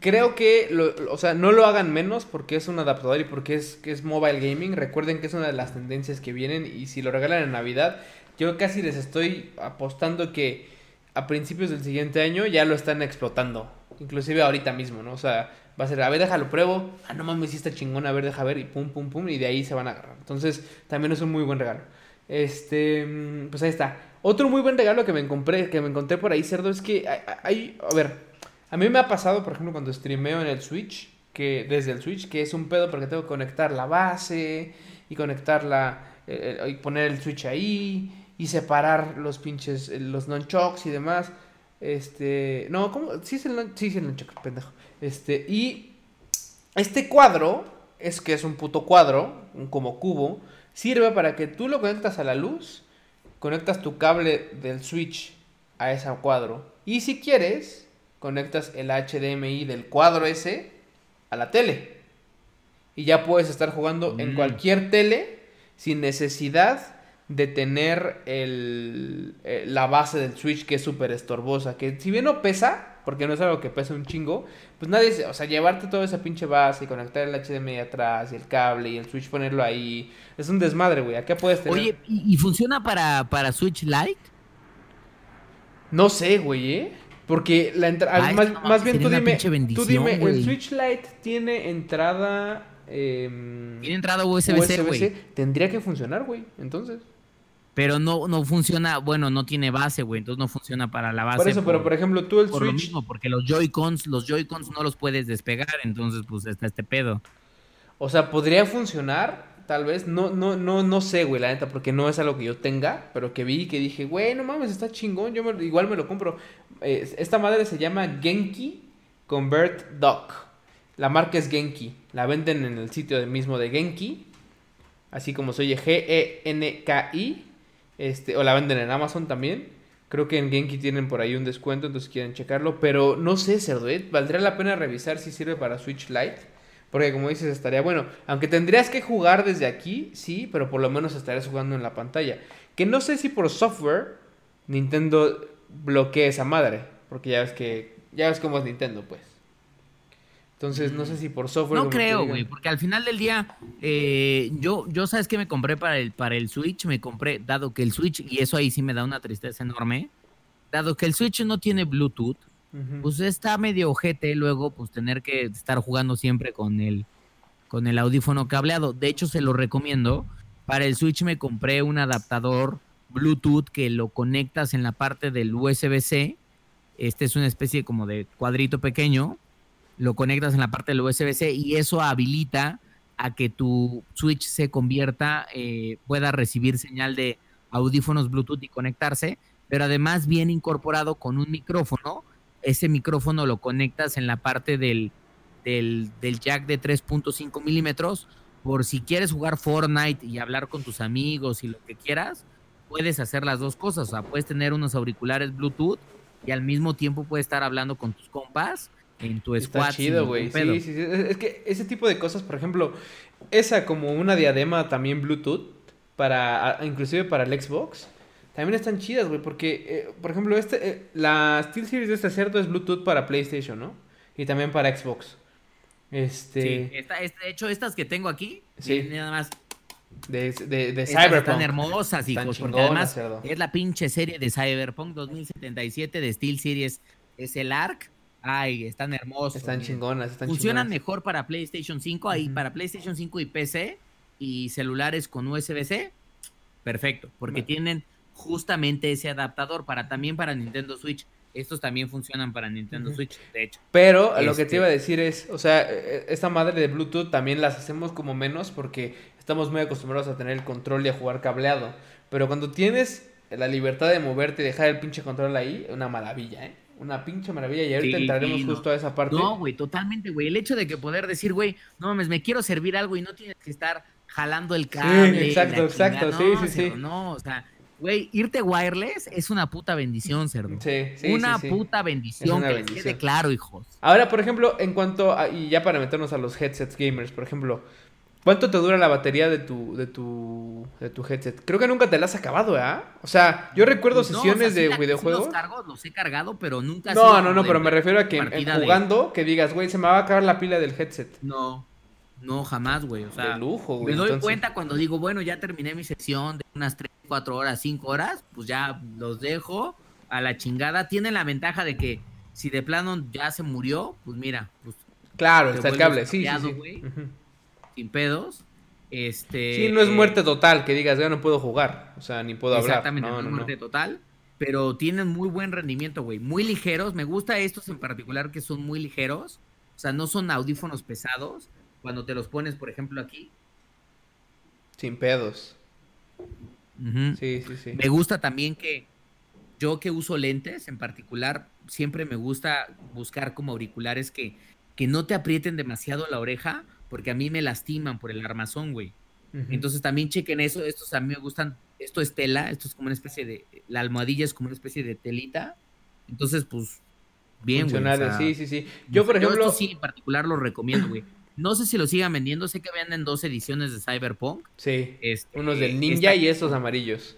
creo que, lo- o sea, no lo hagan menos porque es un adaptador y porque es, que es mobile gaming. Recuerden que es una de las tendencias que vienen y si lo regalan en Navidad, yo casi les estoy apostando que a principios del siguiente año ya lo están explotando. Inclusive ahorita mismo, ¿no? O sea, va a ser, a ver, déjalo pruebo. Ah, no mames, está chingón, a ver, deja ver y pum, pum, pum. Y de ahí se van a agarrar. Entonces, también es un muy buen regalo. Este, mm, pues ahí está. Otro muy buen regalo que me compré, que me encontré por ahí, cerdo, es que hay, hay- a ver, a mí me ha pasado, por ejemplo, cuando streameo en el Switch, que desde el Switch, que es un pedo porque tengo que conectar la base y conectarla eh, eh, y poner el Switch ahí y separar los pinches, eh, los nunchucks y demás. Este, no, ¿cómo? Sí es el, nun- sí es el pendejo. Este, y este cuadro, es que es un puto cuadro, un como cubo, sirve para que tú lo conectas a la luz, conectas tu cable del Switch a ese cuadro. Y si quieres, conectas el HDMI del cuadro ese a la tele. Y ya puedes estar jugando en Mm. cualquier tele sin necesidad de tener el, eh, la base del Switch que es súper estorbosa. Que si bien no pesa, porque no es algo que pesa un chingo, pues nadie, se- o sea, llevarte toda esa pinche base y conectar el HDMI atrás y el cable y el Switch ponerlo ahí, es un desmadre, güey. Acá puedes tener... Oye, ¿y, y funciona para, para Switch Lite? No sé, güey, ¿eh? Porque la entrada. Ah, más, no bien tú dime. Tú dime, el. Switch Lite tiene entrada. em, Tiene entrada USB-C, güey. Tendría que funcionar, güey. Entonces. Pero no, no funciona, bueno, no tiene base, güey. Entonces no funciona para la base. por eso, pero por ejemplo, tú el por lo mismo, porque los Joy-Cons, los Joy-Cons no los puedes despegar, entonces pues está este pedo. O sea, podría funcionar, tal vez. No, no, no, no sé, güey, la neta, porque no es algo que yo tenga, pero que vi que dije, güey, no mames, está chingón, yo me- igual me lo compro. Eh, esta madre se llama Genki Convert Dock. La marca es Genki. La venden en el sitio mismo de Genki. Así como se oye G-E-N-K-I. Este, o la venden en Amazon también. Creo que en Genki tienen por ahí un descuento, entonces quieren checarlo. Pero no sé, Cerdo, ¿eh? Valdría la pena revisar si sirve para Switch Lite. Porque como dices, estaría bueno. Aunque tendrías que jugar desde aquí, sí, pero por lo menos estarías jugando en la pantalla. Que no sé si por software Nintendo bloquea esa madre. Porque ya ves que. Ya ves cómo es Nintendo, pues. Entonces, no sé si por software. No creo, güey, porque al final del día, eh, yo, yo sabes que me compré para el, para el Switch, me compré, dado que el Switch, y eso ahí sí me da una tristeza enorme, dado que el Switch no tiene Bluetooth, pues está medio ojete luego, pues tener que estar jugando siempre con el, con el audífono cableado. De hecho, se lo recomiendo. Para el Switch me compré un adaptador Bluetooth que lo conectas en la parte del USB-C. Este es una especie como de cuadrito pequeño. Lo conectas en la parte del USB-C y eso habilita a que tu Switch se convierta, eh, pueda recibir señal de audífonos Bluetooth y conectarse, pero además viene incorporado con un micrófono. Ese micrófono lo conectas en la parte del, del, del jack de 3.5 milímetros. Por si quieres jugar Fortnite y hablar con tus amigos y lo que quieras, puedes hacer las dos cosas. O sea, puedes tener unos auriculares Bluetooth y al mismo tiempo puedes estar hablando con tus compas en tu. Está chido, güey. Sí, sí, sí. Es que ese tipo de cosas, por ejemplo, esa como una diadema también Bluetooth, para, inclusive para el Xbox, también están chidas, güey. Porque, eh, por ejemplo, este, eh, la SteelSeries de este cerdo es Bluetooth para PlayStation, ¿no? Y también para Xbox. Este. Sí, esta- esta- de hecho, estas que tengo aquí, Sí. nada más. De, de, de Cyberpunk. están hermosas, Están hijos, porque chingonas, además cerdo. es la pinche serie de Cyberpunk 2077 de Steel Series. Es el ARC. Ay, están hermosos. Están chingonas, están Funcionan chingonas. mejor para PlayStation 5, ahí para PlayStation 5 y PC y celulares con USB-C. Perfecto, porque tienen justamente ese adaptador para también para Nintendo Switch. Estos también funcionan para Nintendo. Switch, de hecho. Pero lo que te Este- iba a decir es, o sea, eh, esta madre de Bluetooth también las hacemos como menos porque estamos muy acostumbrados a tener el control y a jugar cableado. Pero cuando tienes la libertad de moverte y dejar el pinche control ahí, una maravilla, ¿eh? Una pinche maravilla. Y ahorita Sí, entraremos sí, no. justo a esa parte. No, güey, totalmente, güey. El hecho de que poder decir, güey, no mames, me quiero servir algo y no tienes que estar jalando el cable. y exacto, exacto, sí, sí, sí. No, o sea, güey, irte wireless es una puta bendición, cerdo. Sí, sí, una sí, sí. puta bendición, una que les quede claro, hijos. Ahora, por ejemplo, en cuanto a, y ya para meternos a los headsets gamers, por ejemplo, ¿cuánto te dura la batería de tu, de tu, de tu headset? Creo que nunca te la has acabado, ¿ah? O sea, yo recuerdo No, o sea, sesiones sí de la- sí videojuegos. los cargo, los he cargado, pero nunca No, no, no, pero me refiero a que en- de- jugando, que digas, güey, se me va a acabar la pila del headset. No, no, jamás, güey. O sea, de lujo, me güey. doy entonces. cuenta cuando digo, bueno, ya terminé mi sesión de unas 3, 4 horas, 5 horas, pues ya los dejo a la chingada. Tienen la ventaja de que si de plano ya se murió, pues mira, pues Claro, está el cable, sí, sí. Sin pedos. Este, Sí, no es eh, muerte total, que digas, ya no puedo jugar, o sea, ni puedo hablar. Exactamente, No, no, muerte total. Pero tienen muy buen rendimiento, güey. Muy ligeros. Me gusta estos en particular que son muy ligeros. O sea, no son audífonos pesados. Cuando te los pones, por ejemplo, aquí. Sin pedos. Sí, sí, sí. Me gusta también que yo que uso lentes en particular, siempre me gusta buscar como auriculares que, que no te aprieten demasiado la oreja, porque a mí me lastiman por el armazón, güey. Entonces también chequen eso, estos a mí me gustan, esto es tela, esto es como una especie de, la almohadilla es como una especie de telita, entonces pues bien, güey. o sea, sí, sí, sí. Yo, por ejemplo, estos sí en particular los recomiendo, güey. No sé si lo sigan vendiendo, sé que venden dos ediciones de Cyberpunk. sí, Este, unos del ninja esta- y estos amarillos.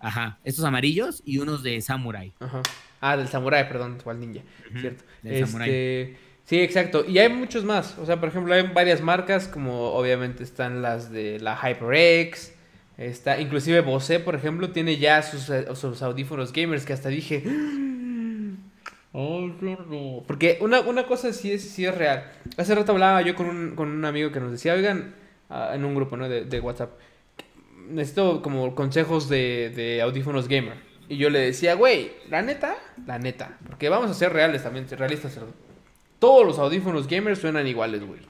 Ajá, estos amarillos y unos de Samurai. Ajá. Ah, del samurai, perdón, cual ninja, cierto. del samurái. Este, sí, exacto. Y hay muchos más. O sea, por ejemplo, hay varias marcas, como obviamente están las de la HyperX. Está, inclusive Bose, por ejemplo, tiene ya sus, eh, audífonos gamers que hasta dije. "Ay, cerdo". Porque una, una cosa sí es, sí es real. Hace rato hablaba yo con un, con un amigo que nos decía, oigan, ah, en un grupo ¿no? de, de WhatsApp, necesito como consejos de, de audífonos gamer. Y yo le decía, güey, la neta, la neta. Porque vamos a ser reales también, realistas. Todos los audífonos gamers suenan iguales, güey.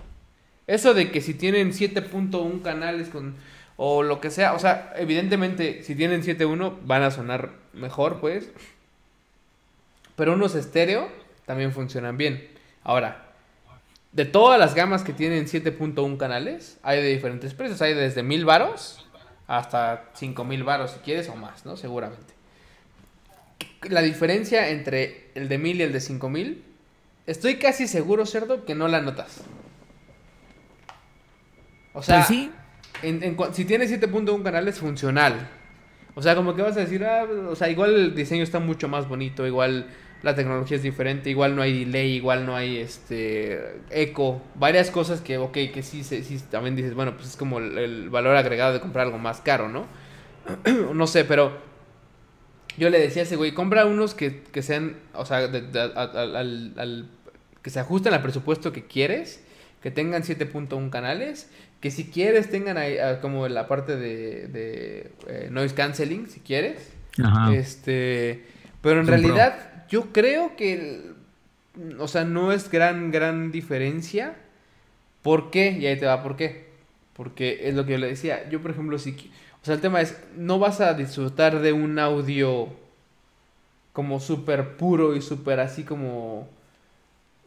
Eso de que si tienen 7.1 canales con o lo que sea, o sea, evidentemente si tienen 7.1 van a sonar mejor, pues. Pero unos estéreo también funcionan bien. Ahora, de todas las gamas que tienen 7.1 canales, hay de diferentes precios, hay desde 1000 varos hasta 5000 varos si quieres o más, ¿no? Seguramente. La diferencia entre el de 1000 y el de 5000, estoy casi seguro, cerdo, que no la notas. O sea, Pues sí. en- en si tienes 7.1 canales, funcional. O sea, como que vas a decir, ah, o sea, igual el diseño está mucho más bonito, igual la tecnología es diferente, igual no hay delay, igual no hay este eco, varias cosas que, ok, que sí, sí también dices, bueno, pues es como el, el valor agregado de comprar algo más caro, ¿no? <clears throat> no sé, pero yo le decía a ese güey, compra unos que, que sean, o sea, de- de- a- a- al, al- que se ajusten al presupuesto que quieres, que tengan 7.1 canales, que si quieres tengan ahí ah, como la parte de, de, eh, noise canceling, si quieres. Ajá. Este, pero en pro. realidad yo creo que, o sea, no es gran, gran diferencia. ¿Por qué? Y ahí te va, ¿por qué? Porque es lo que yo le decía. Yo, por ejemplo, si... O sea, el tema es, no vas a disfrutar de un audio como súper puro y súper así como...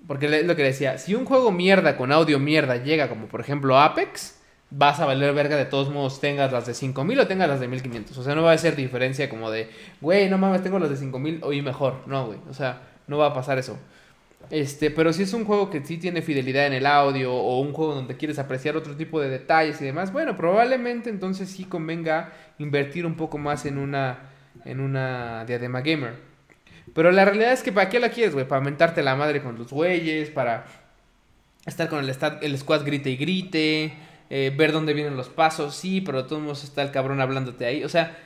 Porque es lo que decía, si un juego mierda con audio mierda llega como por ejemplo Apex, vas a valer verga de todos modos tengas las de 5000 o tengas las de 1500. O sea, no va a ser diferencia como de, güey, no mames, tengo las de 5000, oí mejor. No, güey, o sea, no va a pasar eso. Este, pero si es un juego que sí tiene fidelidad en el audio o un juego donde quieres apreciar otro tipo de detalles y demás, bueno, probablemente entonces sí convenga invertir un poco más en una en una diadema gamer. Pero la realidad es que ¿para qué la quieres, güey? Para mentarte la madre con los güeyes, para estar con el, sta- el squad grite y grite, eh, ver dónde vienen los pasos, sí, pero de todos modos está el cabrón hablándote ahí. O sea,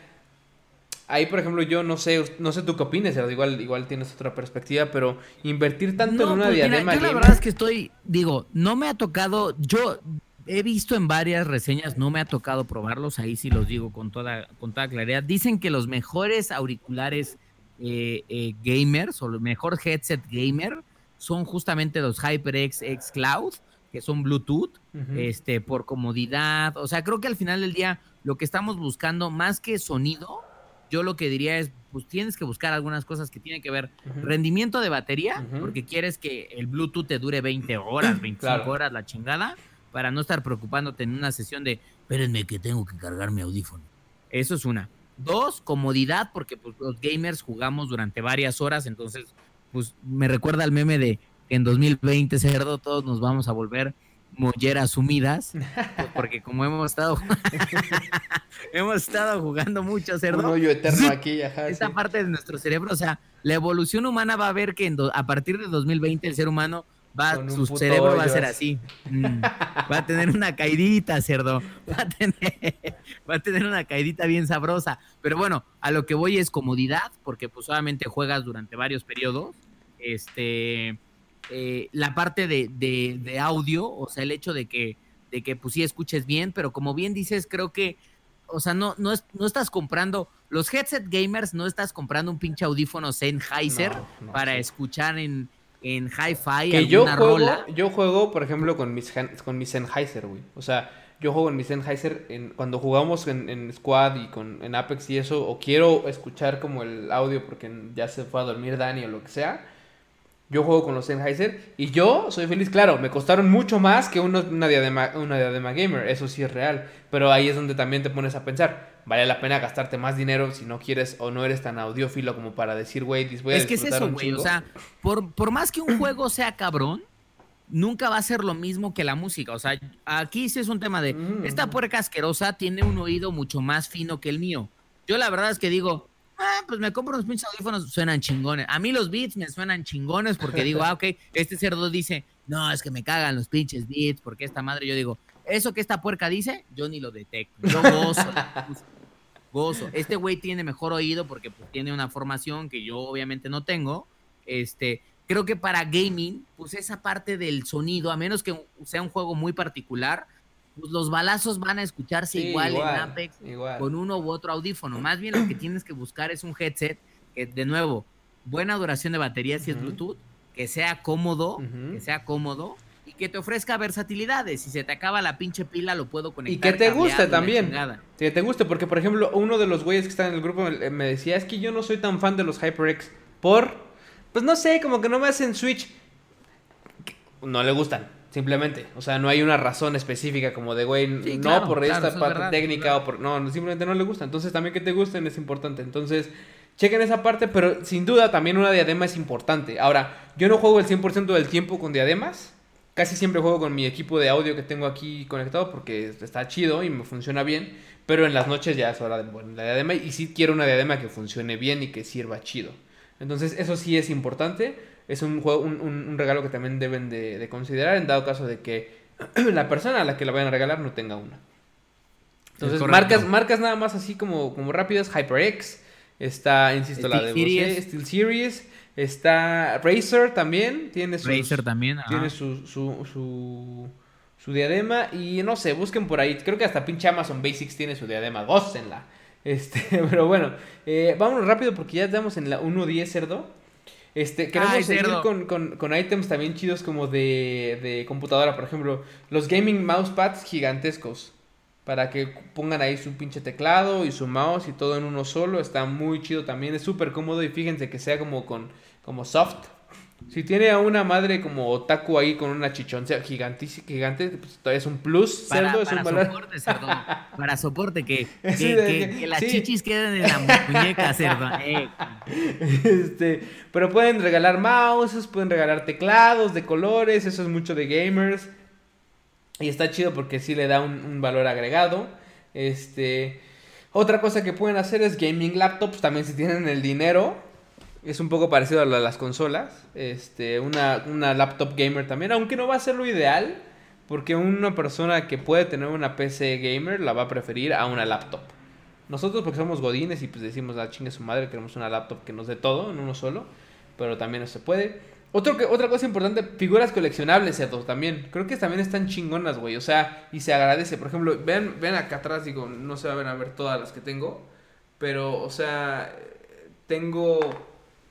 ahí por ejemplo yo no sé, no sé tú qué opinas, igual, igual tienes otra perspectiva, pero invertir tanto en una pues mira, diadema yo la verdad es que estoy, digo, no me ha tocado, yo he visto en varias reseñas, no me ha tocado probarlos, ahí sí los digo con toda, con toda claridad. Dicen que los mejores auriculares eh, eh, gamers o el mejor headset gamer son justamente los HyperX X Cloud, que son Bluetooth, este, por comodidad. O sea, creo que al final del día lo que estamos buscando, más que sonido, yo lo que diría es, pues tienes que buscar algunas cosas que tienen que ver Ujú. rendimiento de batería, porque quieres que el Bluetooth te dure 20 horas, <clears throat> 25 Claro. horas la chingada, para no estar preocupándote en una sesión de, espérenme que tengo que cargar mi audífono. Eso es una. Dos, comodidad, porque pues, los gamers jugamos durante varias horas, entonces, pues me recuerda al meme de que en 2020, cerdo, todos nos vamos a volver molleras sumidas, pues, porque como hemos estado, <laughs> hemos estado jugando mucho, cerdo. Un hoyo eterno aquí, ajá. Esta sí. parte de nuestro cerebro, o sea, la evolución humana va a ver que en do- a partir de 2020 el ser humano va, su cerebro va a ser así. así. Mm, <laughs> va a tener una caidita, cerdo. Va a tener, <laughs> va a tener una caidita bien sabrosa. Pero bueno, a lo que voy es comodidad, porque pues solamente juegas durante varios periodos. Este, eh, la parte de, de- de audio, o sea, el hecho de que, de que pues sí escuches bien, pero como bien dices, creo que, o sea, no, no, es- no estás comprando, los headset gamers no estás comprando un pinche audífono Sennheiser No, no, para sí. escuchar en, en hi-fi Que yo juego, rola. yo juego, por ejemplo, con mis, con mis Sennheiser, güey. O sea, yo juego en mis Sennheiser en, cuando jugamos en, en Squad y con, en Apex y eso, o quiero escuchar como el audio porque ya se fue a dormir Dani o lo que sea. Yo juego con los Sennheiser y yo soy feliz, claro, me costaron mucho más que uno- una, diadema, una diadema gamer, eso sí es real, pero ahí es donde también te pones a pensar, vale la pena gastarte más dinero si no quieres o no eres tan audiófilo como para decir, güey, voy a Es que es eso, güey. O chingo"? sea, por, por más que un <clears throat> juego sea cabrón, nunca va a ser lo mismo que la música. O sea, aquí sí es un tema de. Mm. Esta puerca asquerosa tiene un oído mucho más fino que el mío. Yo la verdad es que digo. Ah, pues me compro unos pinches audífonos, suenan chingones. A mí los beats me suenan chingones porque digo, ah, ok, este cerdo dice, no, es que me cagan los pinches beats, porque esta madre, yo digo, eso que esta puerca dice, yo ni lo detecto. Yo gozo. gozo. Este güey tiene mejor oído porque pues, tiene una formación que yo obviamente no tengo. Este, creo que para gaming, pues esa parte del sonido, a menos que sea un juego muy particular, pues los balazos van a escucharse Sí, igual, en Apex igual. con uno u otro audífono. Más bien lo que tienes que buscar es un headset que, de nuevo, buena duración de batería si es. Bluetooth, que sea cómodo, que sea cómodo y que te ofrezca versatilidades. Si se te acaba la pinche pila, lo puedo conectar. Y que te guste también. Que te guste, porque por ejemplo, uno de los güeyes que está en el grupo me, me decía, es que yo no soy tan fan de los HyperX. Por, pues no sé, como que no me hacen Switch. No le gustan, simplemente. O sea, no hay una razón específica como de, güey, Sí, no claro, por claro, esta es parte verdad, técnica claro. o por... No, no, simplemente no le gusta. Entonces también que te gusten es importante. Entonces, chequen esa parte, pero sin duda también una diadema es importante. Ahora, yo no juego el 100% del tiempo con diademas. Casi siempre juego con mi equipo de audio que tengo aquí conectado porque está chido y me funciona bien. Pero en las noches ya es hora de poner la diadema y sí quiero una diadema que funcione bien y que sirva chido. Entonces eso sí es importante. Es un, juego, un, un- un regalo que también deben de, de considerar en dado caso de que <clears throat> la persona a la que la vayan a regalar no tenga una. Entonces, marcas, marcas nada más así como, como rápidas, HyperX, está, insisto, la de Series. Steel Series, está Razer también, tiene sus, Razer también. tiene su, su, su, su diadema y no sé, busquen por ahí, creo que hasta pinche Amazon Basics tiene su diadema, gócenla. <laughs> Este, pero bueno, eh, vámonos rápido porque ya estamos en la 1.10 cerdo. Este, queremos Ay, seguir con, con, con ítems también chidos como de, de computadora, por ejemplo, los gaming mousepads gigantescos. Para que pongan ahí su pinche teclado y su mouse y todo en uno solo. Está muy chido también. Es súper cómodo y fíjense que sea como con como soft. Si tiene a una madre como otaku ahí con una chichoncia gigantísima, gigante, pues todavía es un plus. Para, cerdo, es para un valor. soporte, cerdo. Para soporte, que, <laughs> que, Sí, de que- que- que las sí. chichis queden en la muñeca, cerdo. <laughs> Eh, Este, pero pueden regalar mouses, pueden regalar teclados de colores, eso es mucho de gamers. Y está chido porque sí le da un, un valor agregado. Este, otra cosa que pueden hacer es gaming laptops, también si tienen el dinero. Es un poco parecido a la las consolas. Este, una, una laptop gamer también, aunque no va a ser lo ideal. Porque una persona que puede tener una PC gamer la va a preferir a una laptop. Nosotros porque somos godines y pues decimos, ah, chingue su madre, queremos una laptop que nos dé todo en uno solo, pero también no se puede. Otra cosa importante, figuras coleccionables, cerdo, también. Creo que también están chingonas, güey. O sea, y se agradece. Por ejemplo, vean, vean acá atrás, digo, no se van a ver todas las que tengo. Pero, o sea, tengo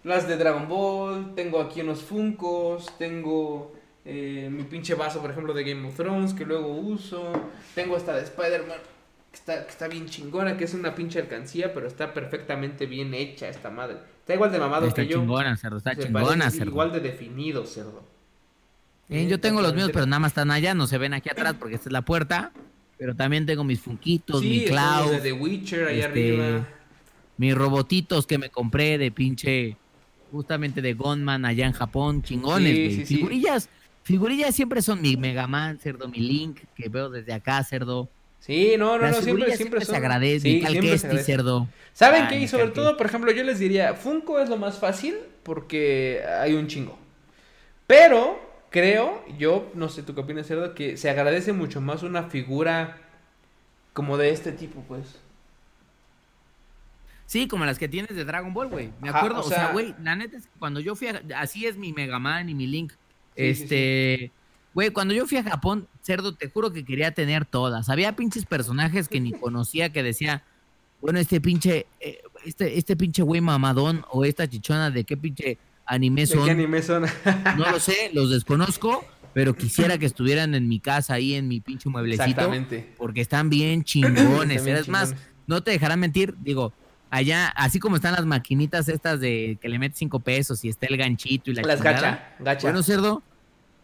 las de Dragon Ball, tengo aquí unos Funcos, tengo eh, mi pinche vaso, por ejemplo, de Game of Thrones que luego uso. Tengo esta de Spider-Man, que está, que está bien chingona, que es una pinche alcancía, pero está perfectamente bien hecha esta madre. Está igual de mamado está que yo. chingona, cerdo. Está chingona, cerdo. Igual de definido, cerdo. Eh, yo tengo los míos, pero nada más están allá, no se ven aquí atrás porque esta es la puerta. Pero también tengo mis funquitos, Sí, mi cloud, de The Witcher ahí este, arriba. mis robotitos que me compré de pinche, justamente de Gunman allá en Japón, chingones, Sí, güey. sí, sí. Figurillas, figurillas siempre son mi Mega Man, cerdo, mi Link, que veo desde acá, cerdo. Sí, no, no, Las no, siempre, siempre, se son. agradece, Sí, se Kestis, agradece. cerdo. ¿Saben Ay, qué? Y sobre todo, por ejemplo, yo les diría, Funko es lo más fácil porque hay un chingo. Pero creo, yo, no sé tú qué opinas, Cerdo, que se agradece mucho más una figura como de este tipo, pues. Sí, como las que tienes de Dragon Ball, güey. Me acuerdo, o o sea, güey, la neta es que cuando yo fui a... Así es mi Mega Man y mi Link. Sí, este... Güey, cuando yo fui a Japón, cerdo, te juro que quería tener todas. Había pinches personajes que ni <laughs> conocía que decía, bueno, este pinche, eh, este, este pinche güey mamadón o esta chichona de qué pinche anime ¿De son. qué anime son? <laughs> No lo sé, los desconozco, pero quisiera que estuvieran en mi casa ahí en mi pinche mueblecito. Exactamente. Porque están bien chingones. Están bien es más, no te dejarán mentir, digo, allá, así como están las maquinitas estas de que le metes cinco pesos y está el ganchito y la Las chingada. gacha, gacha. Bueno, cerdo.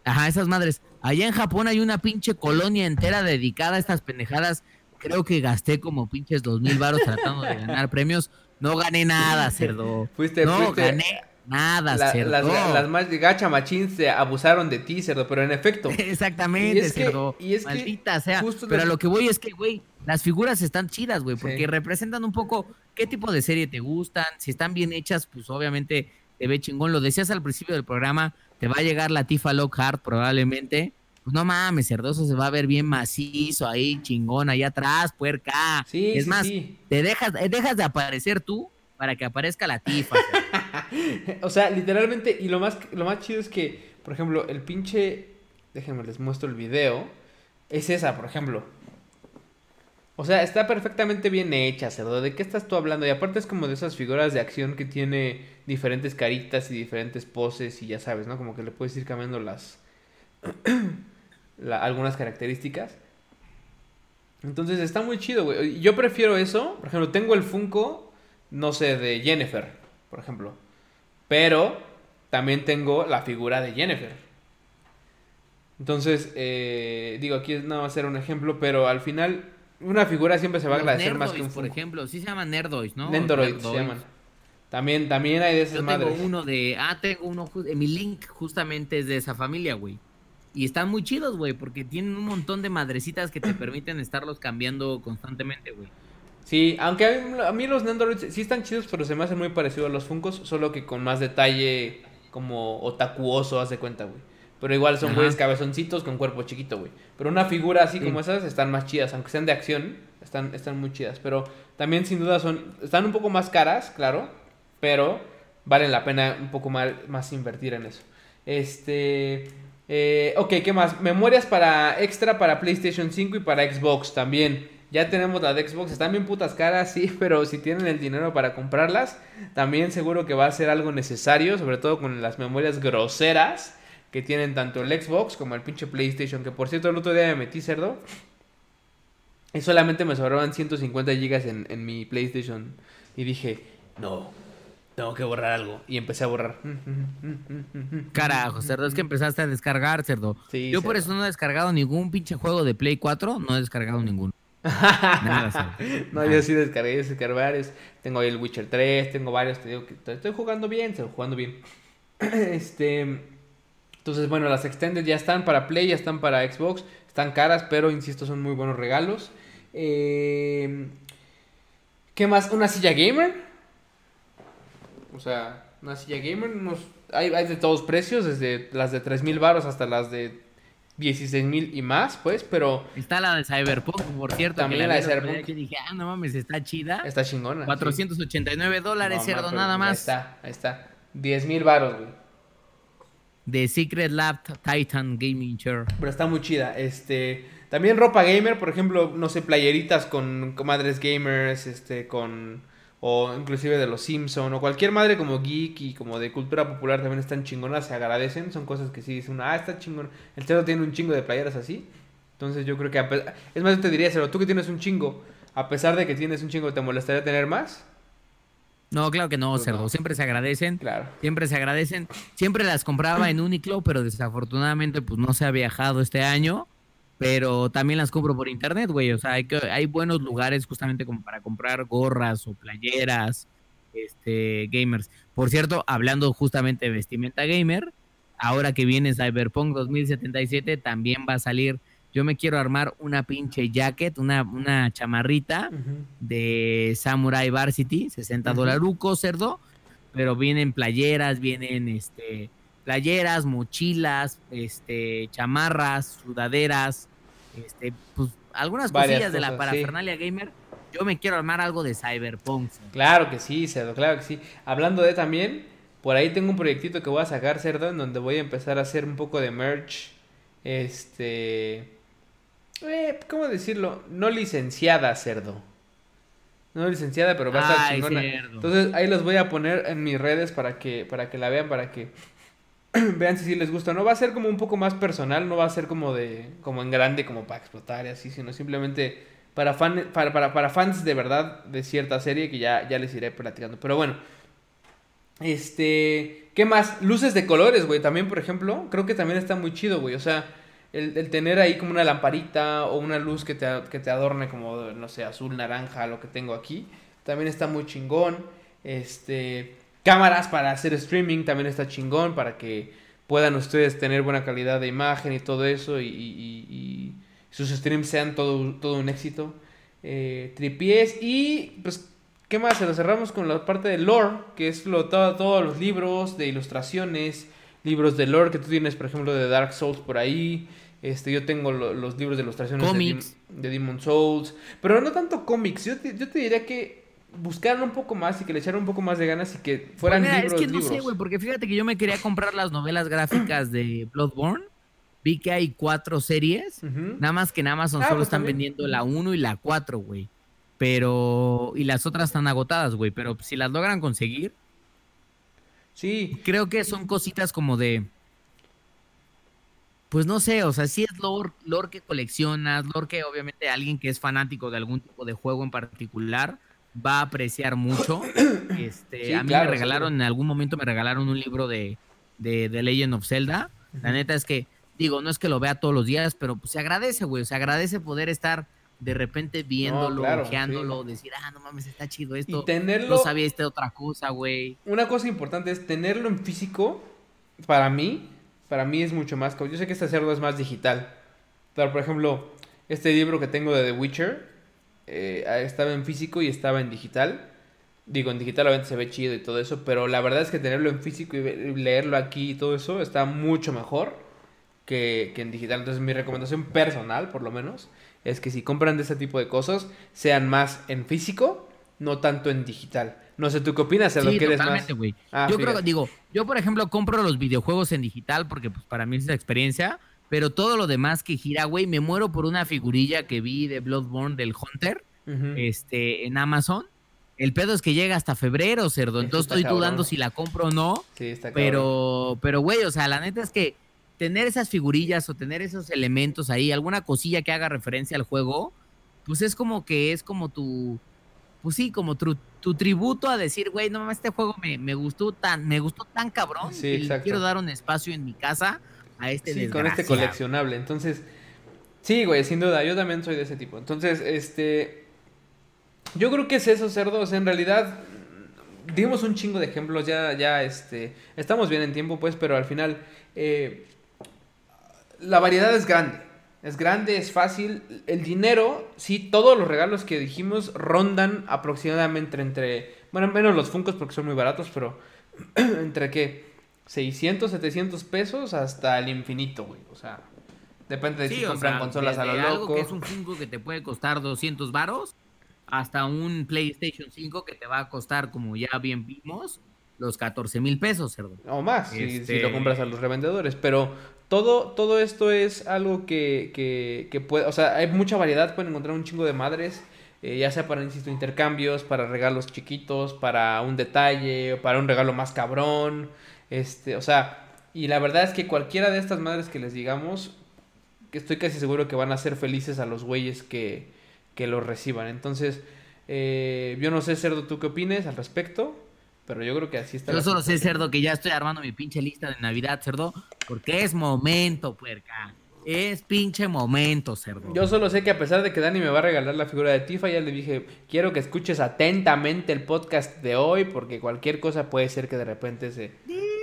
Ajá, esas madres. Allá en Japón hay una pinche colonia entera dedicada a estas pendejadas. Creo que gasté como pinches dos mil varos tratando de ganar <laughs> premios. No gané nada, cerdo. Fuiste- no fuiste- gané nada, La- cerdo. las, las más gacha machines se abusaron de ti, Cerdo, pero en efecto. <laughs> Exactamente, Y es que- cerdo. y es que Maldita sea. justo Pero a lo que voy es que, güey, las figuras están chidas, güey, Sí. porque representan un poco qué tipo de serie te gustan. Si están bien hechas, pues obviamente te ve chingón. Lo decías al principio del programa, te va a llegar la Tifa Lockhart probablemente. Pues no mames, cerdoso se va a ver bien macizo ahí, chingón, ahí atrás, puerca. Sí, es sí, más, sí. te dejas, eh, dejas de aparecer tú para que aparezca la Tifa. <laughs> O sea, literalmente, y lo más, lo más chido es que, por ejemplo, el pinche. Déjenme les muestro el video. Es esa, por ejemplo. O sea, está perfectamente bien hecha, cerdo. ¿De qué estás tú hablando? Y aparte es como de esas figuras de acción que tiene diferentes caritas y diferentes poses y ya sabes, ¿no? Como que le puedes ir cambiando las, <clears throat> algunas características. Entonces está muy chido, güey. Yo prefiero eso. Por ejemplo, tengo el Funko, no sé, de Jennifer, por ejemplo. Pero también tengo la figura de Jennifer. Entonces, eh, digo, aquí nada más ser un ejemplo, pero al final una figura siempre se va a agradecer más que un Funko. por ejemplo, sí se llaman Nerdoids, ¿no? Nerdoids, se llaman. También, también hay de esas Yo tengo uno de, ah, tengo uno, mi link justamente es de esa familia, güey. Y están muy chidos, güey, porque tienen un montón de madrecitas que te <clears throat> permiten estarlos cambiando constantemente, güey. Sí, aunque a mí, los Nendoroids sí están chidos, pero se me hacen muy parecidos a los Funkos, solo que con más detalle como otakuoso, haz de cuenta, güey. Pero igual son güeyes cabezoncitos con cuerpo chiquito, güey. Pero una figura así como esas están más chidas, aunque sean de acción, están, están muy chidas. Pero también sin duda son, están un poco más caras, claro, pero valen la pena un poco más, más invertir en eso. Este... Eh, ok, ¿qué más? Memorias para extra para PlayStation 5 y para Xbox también. Ya tenemos la de Xbox, están bien putas caras, sí, <laughs> pero si tienen el dinero para comprarlas, también seguro que va a ser algo necesario, sobre todo con las memorias groseras que tienen tanto el Xbox como el pinche PlayStation, que por cierto el otro día me metí cerdo y solamente me sobraban 150 gigas en, en mi PlayStation y dije, no, tengo que borrar algo. Y empecé a borrar. Carajo, cerdo, es que empezaste a descargar, cerdo. Yo por eso no he descargado ningún pinche juego de Play 4, no he descargado ninguno. <laughs> Nada, no, yo sí descargué, descargué varios. Tengo ahí el Witcher 3, tengo varios, te digo que estoy jugando bien, estoy jugando bien. <clears throat> Este, entonces, bueno, las Extended ya están para Play, ya están para Xbox, están caras, pero insisto, son muy buenos regalos. Eh, ¿Qué más? ¿Una silla gamer? O sea, una silla gamer, hay, de todos precios, desde las de 3.000 baros hasta las de 16.000 y más, pues, pero... Está la de Cyberpunk, por cierto. También la, de Cyberpunk. Que dije, ah, no mames, está chida. Está chingona. 489 dólares, cerdo, nada más. Ahí está, ahí está. 10.000 baros, güey. De Secret Lab Titan Gaming Chair. Pero está muy chida. Este... También ropa gamer, por ejemplo, no sé, playeritas con madres gamers, este, con o inclusive de los Simpson o cualquier madre como geek y como de cultura popular también están chingonas, se agradecen, son cosas que sí dice uno, ah, está chingón, el cerdo tiene un chingo de playeras así, entonces yo creo que, es más, yo te diría, Cero, tú que tienes un chingo, a pesar de que tienes un chingo, ¿te molestaría tener más? No, claro que no, pues cerdo. Siempre se agradecen. Claro. Siempre se agradecen. Siempre las compraba en Uniqlo, pero desafortunadamente pues no se ha viajado este año pero también las compro por internet, güey. O sea, hay, que, hay buenos lugares justamente como para comprar gorras o playeras, este, gamers. Por cierto, hablando justamente de vestimenta gamer, ahora que viene Cyberpunk 2077, también va a salir. Yo me quiero armar una pinche jacket, una, una chamarrita de Samurai Varsity, 60 dolarucos, cerdo. Pero vienen playeras, vienen este playeras, mochilas, este, chamarras, sudaderas, este, pues algunas cosillas de la parafernalia gamer. Yo me quiero armar algo de Cyberpunk. Claro que sí, Cerdo, claro que sí. Hablando de también, por ahí tengo un proyectito que voy a sacar, Cerdo, en donde voy a empezar a hacer un poco de merch. Este. Eh, ¿Cómo decirlo? No licenciada, Cerdo. No licenciada, pero va a estar chingona. Entonces ahí los voy a poner en mis redes para que, para que la vean, para que <clears throat> vean si les gusta. No va a ser como un poco más personal, no va a ser como de como en grande, como para explotar y así, sino simplemente para, fan, para, para, para fans de verdad de cierta serie que ya, ya les iré platicando. Pero bueno, este, ¿qué más? Luces de colores, güey, también, por ejemplo, creo que también está muy chido, güey. O sea, el, tener ahí como una lamparita o una luz que te, que te adorne como, no sé, azul, naranja, lo que tengo aquí, también está muy chingón. Este, Cámaras para hacer streaming también está chingón para que puedan ustedes tener buena calidad de imagen y todo eso y, sus streams sean todo, todo un éxito. Eh, y pues, ¿qué más? Se lo cerramos con la parte de lore, que es lo, todo, todos los libros de ilustraciones, libros de lore que tú tienes, por ejemplo, de Dark Souls por ahí. Este, yo tengo los libros de ilustraciones de, de, Demon Souls, pero no tanto cómics. Yo yo te diría que buscaran un poco más y que le echaran un poco más de ganas y que fueran pues libros, Es que no sé, güey, porque fíjate que yo me quería comprar las novelas gráficas de Bloodborne. Vi que hay cuatro series. Nada más que en Amazon ah, solo pues están vendiendo la 1 y la 4, güey. Pero. Y las otras están agotadas, güey. Pero si las logran conseguir. Sí. Creo que son cositas como de. pues no sé, o sea, sí es lore, lore que coleccionas, lore que obviamente alguien que es fanático de algún tipo de juego en particular va a apreciar mucho. <coughs> Este, a mí me regalaron, en algún momento me regalaron un libro de, de, Legend of Zelda. La neta es que, digo, no es que lo vea todos los días, pero pues, se agradece, güey, se agradece poder estar de repente viéndolo, no, decir, ah, no mames, está chido esto. Y tenerlo... No sabía esta otra cosa, güey. Una cosa importante es tenerlo en físico, para mí, para mí es mucho más... Yo sé que este cerdo es más digital, pero por ejemplo, este libro que tengo de The Witcher, eh, estaba en físico y estaba en digital. Digo, en digital obviamente se ve chido y todo eso, pero la verdad es que tenerlo en físico y leerlo aquí y todo eso está mucho mejor que, que en digital. Entonces mi recomendación personal, por lo menos, es que si compran de ese tipo de cosas, sean más en físico, no tanto en digital. No sé, ¿tú qué opinas? lo que totalmente, güey. Ah, yo creo, digo, yo por ejemplo compro los videojuegos en digital porque pues para mí es esa experiencia, pero todo lo demás que gira, güey, me muero por una figurilla que vi de Bloodborne del Hunter, este, en Amazon. El pedo es que llega hasta febrero, cerdo. Entonces estoy dudando si la compro o no. Sí, está Pero, pero, güey, o sea, la neta es que tener esas figurillas o tener esos elementos ahí, alguna cosilla que haga referencia al juego, pues es como que es como tu, pues sí, como tu, tu tributo a decir, güey, no mames, este juego me, me, gustó tan, me gustó tan cabrón, sí, quiero dar un espacio en mi casa a este Sí, con este coleccionable. Entonces, sí, güey, sin duda, yo también soy de ese tipo. Entonces, este, yo creo que es eso, cerdos, en realidad dimos un chingo de ejemplos, ya, ya, este, estamos bien en tiempo, pues, pero al final, eh, la variedad es grande. Es grande, es fácil. El dinero, sí, todos los regalos que dijimos rondan aproximadamente entre, bueno, menos los Funcos porque son muy baratos, pero <clears throat> entre qué, 600, 700 pesos hasta el infinito, güey. O sea, depende de si compran consolas a lo loco. Algo que es un Funko que te puede costar 200 varos hasta un PlayStation 5 que te va a costar, como ya bien vimos, los 14 mil pesos, cerdo. O más, si, lo este compras a los revendedores. Pero todo, todo esto es algo que, que, que, puede, o sea, hay mucha variedad, pueden encontrar un chingo de madres, eh, ya sea para, insisto, intercambios, para regalos chiquitos, para un detalle, para un regalo más cabrón, este, o sea, y la verdad es que cualquiera de estas madres que les digamos, que estoy casi seguro que van a ser felices a los güeyes que, que los reciban. Entonces, eh, yo no sé, Cerdo, ¿tú qué opines al respecto? Pero yo creo que así está. Yo solo sé, cerdo, que ya estoy armando mi pinche lista de Navidad, cerdo, porque es momento, puerca. Es pinche momento, cerdo. Yo solo sé que a pesar de que Dani me va a regalar la figura de Tifa, ya le dije, quiero que escuches atentamente el podcast de hoy, porque cualquier cosa puede ser que de repente se...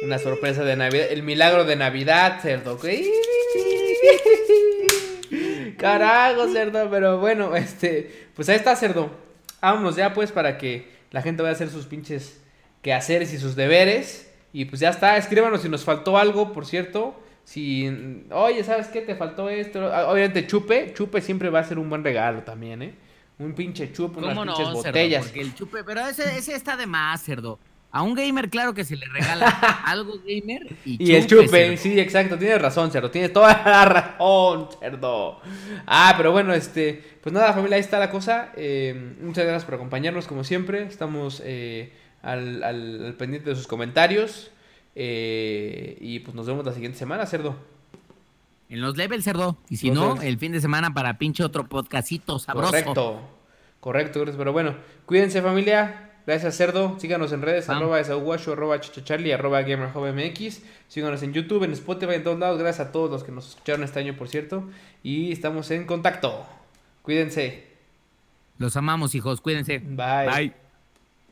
Una sorpresa de Navidad, el milagro de Navidad, cerdo. Carajo, cerdo, pero bueno, este, pues ahí está, cerdo. Vámonos ya pues para que la gente vaya a hacer sus pinches quehaceres y sus deberes. Y pues ya está, escríbanos si nos faltó algo, por cierto. Si, oye, ¿sabes qué? Te faltó esto. Ah, obviamente, chupe. Chupe siempre va a ser un buen regalo también, ¿eh? Un pinche chupe, unas pinches botellas. porque el chupe, pero ese, ese está de más, cerdo. A un gamer, claro que se le regala <laughs> algo gamer y, y el chupe, sí, exacto, tienes razón, cerdo, tienes toda <laughs> la razón, cerdo. Ah, pero bueno, este, pues nada, familia, ahí está la cosa. Eh, muchas gracias por acompañarnos, como siempre. Estamos eh, al, al, pendiente de sus comentarios. Eh, y pues nos vemos la siguiente semana, cerdo. En los levels, cerdo. Y si no, el fin de semana para pinche otro podcastito sabroso. Correcto. Correcto, pero bueno, cuídense familia. Gracias, Cerdo. Síganos en redes, arroba desaguacho, arroba chichacharli, arroba gamerhubmx. Síganos en YouTube, en Spotify, en todos lados. Gracias a todos los que nos escucharon este año, por cierto. Y estamos en contacto. Cuídense. Los amamos, hijos. Cuídense. Bye. Bye.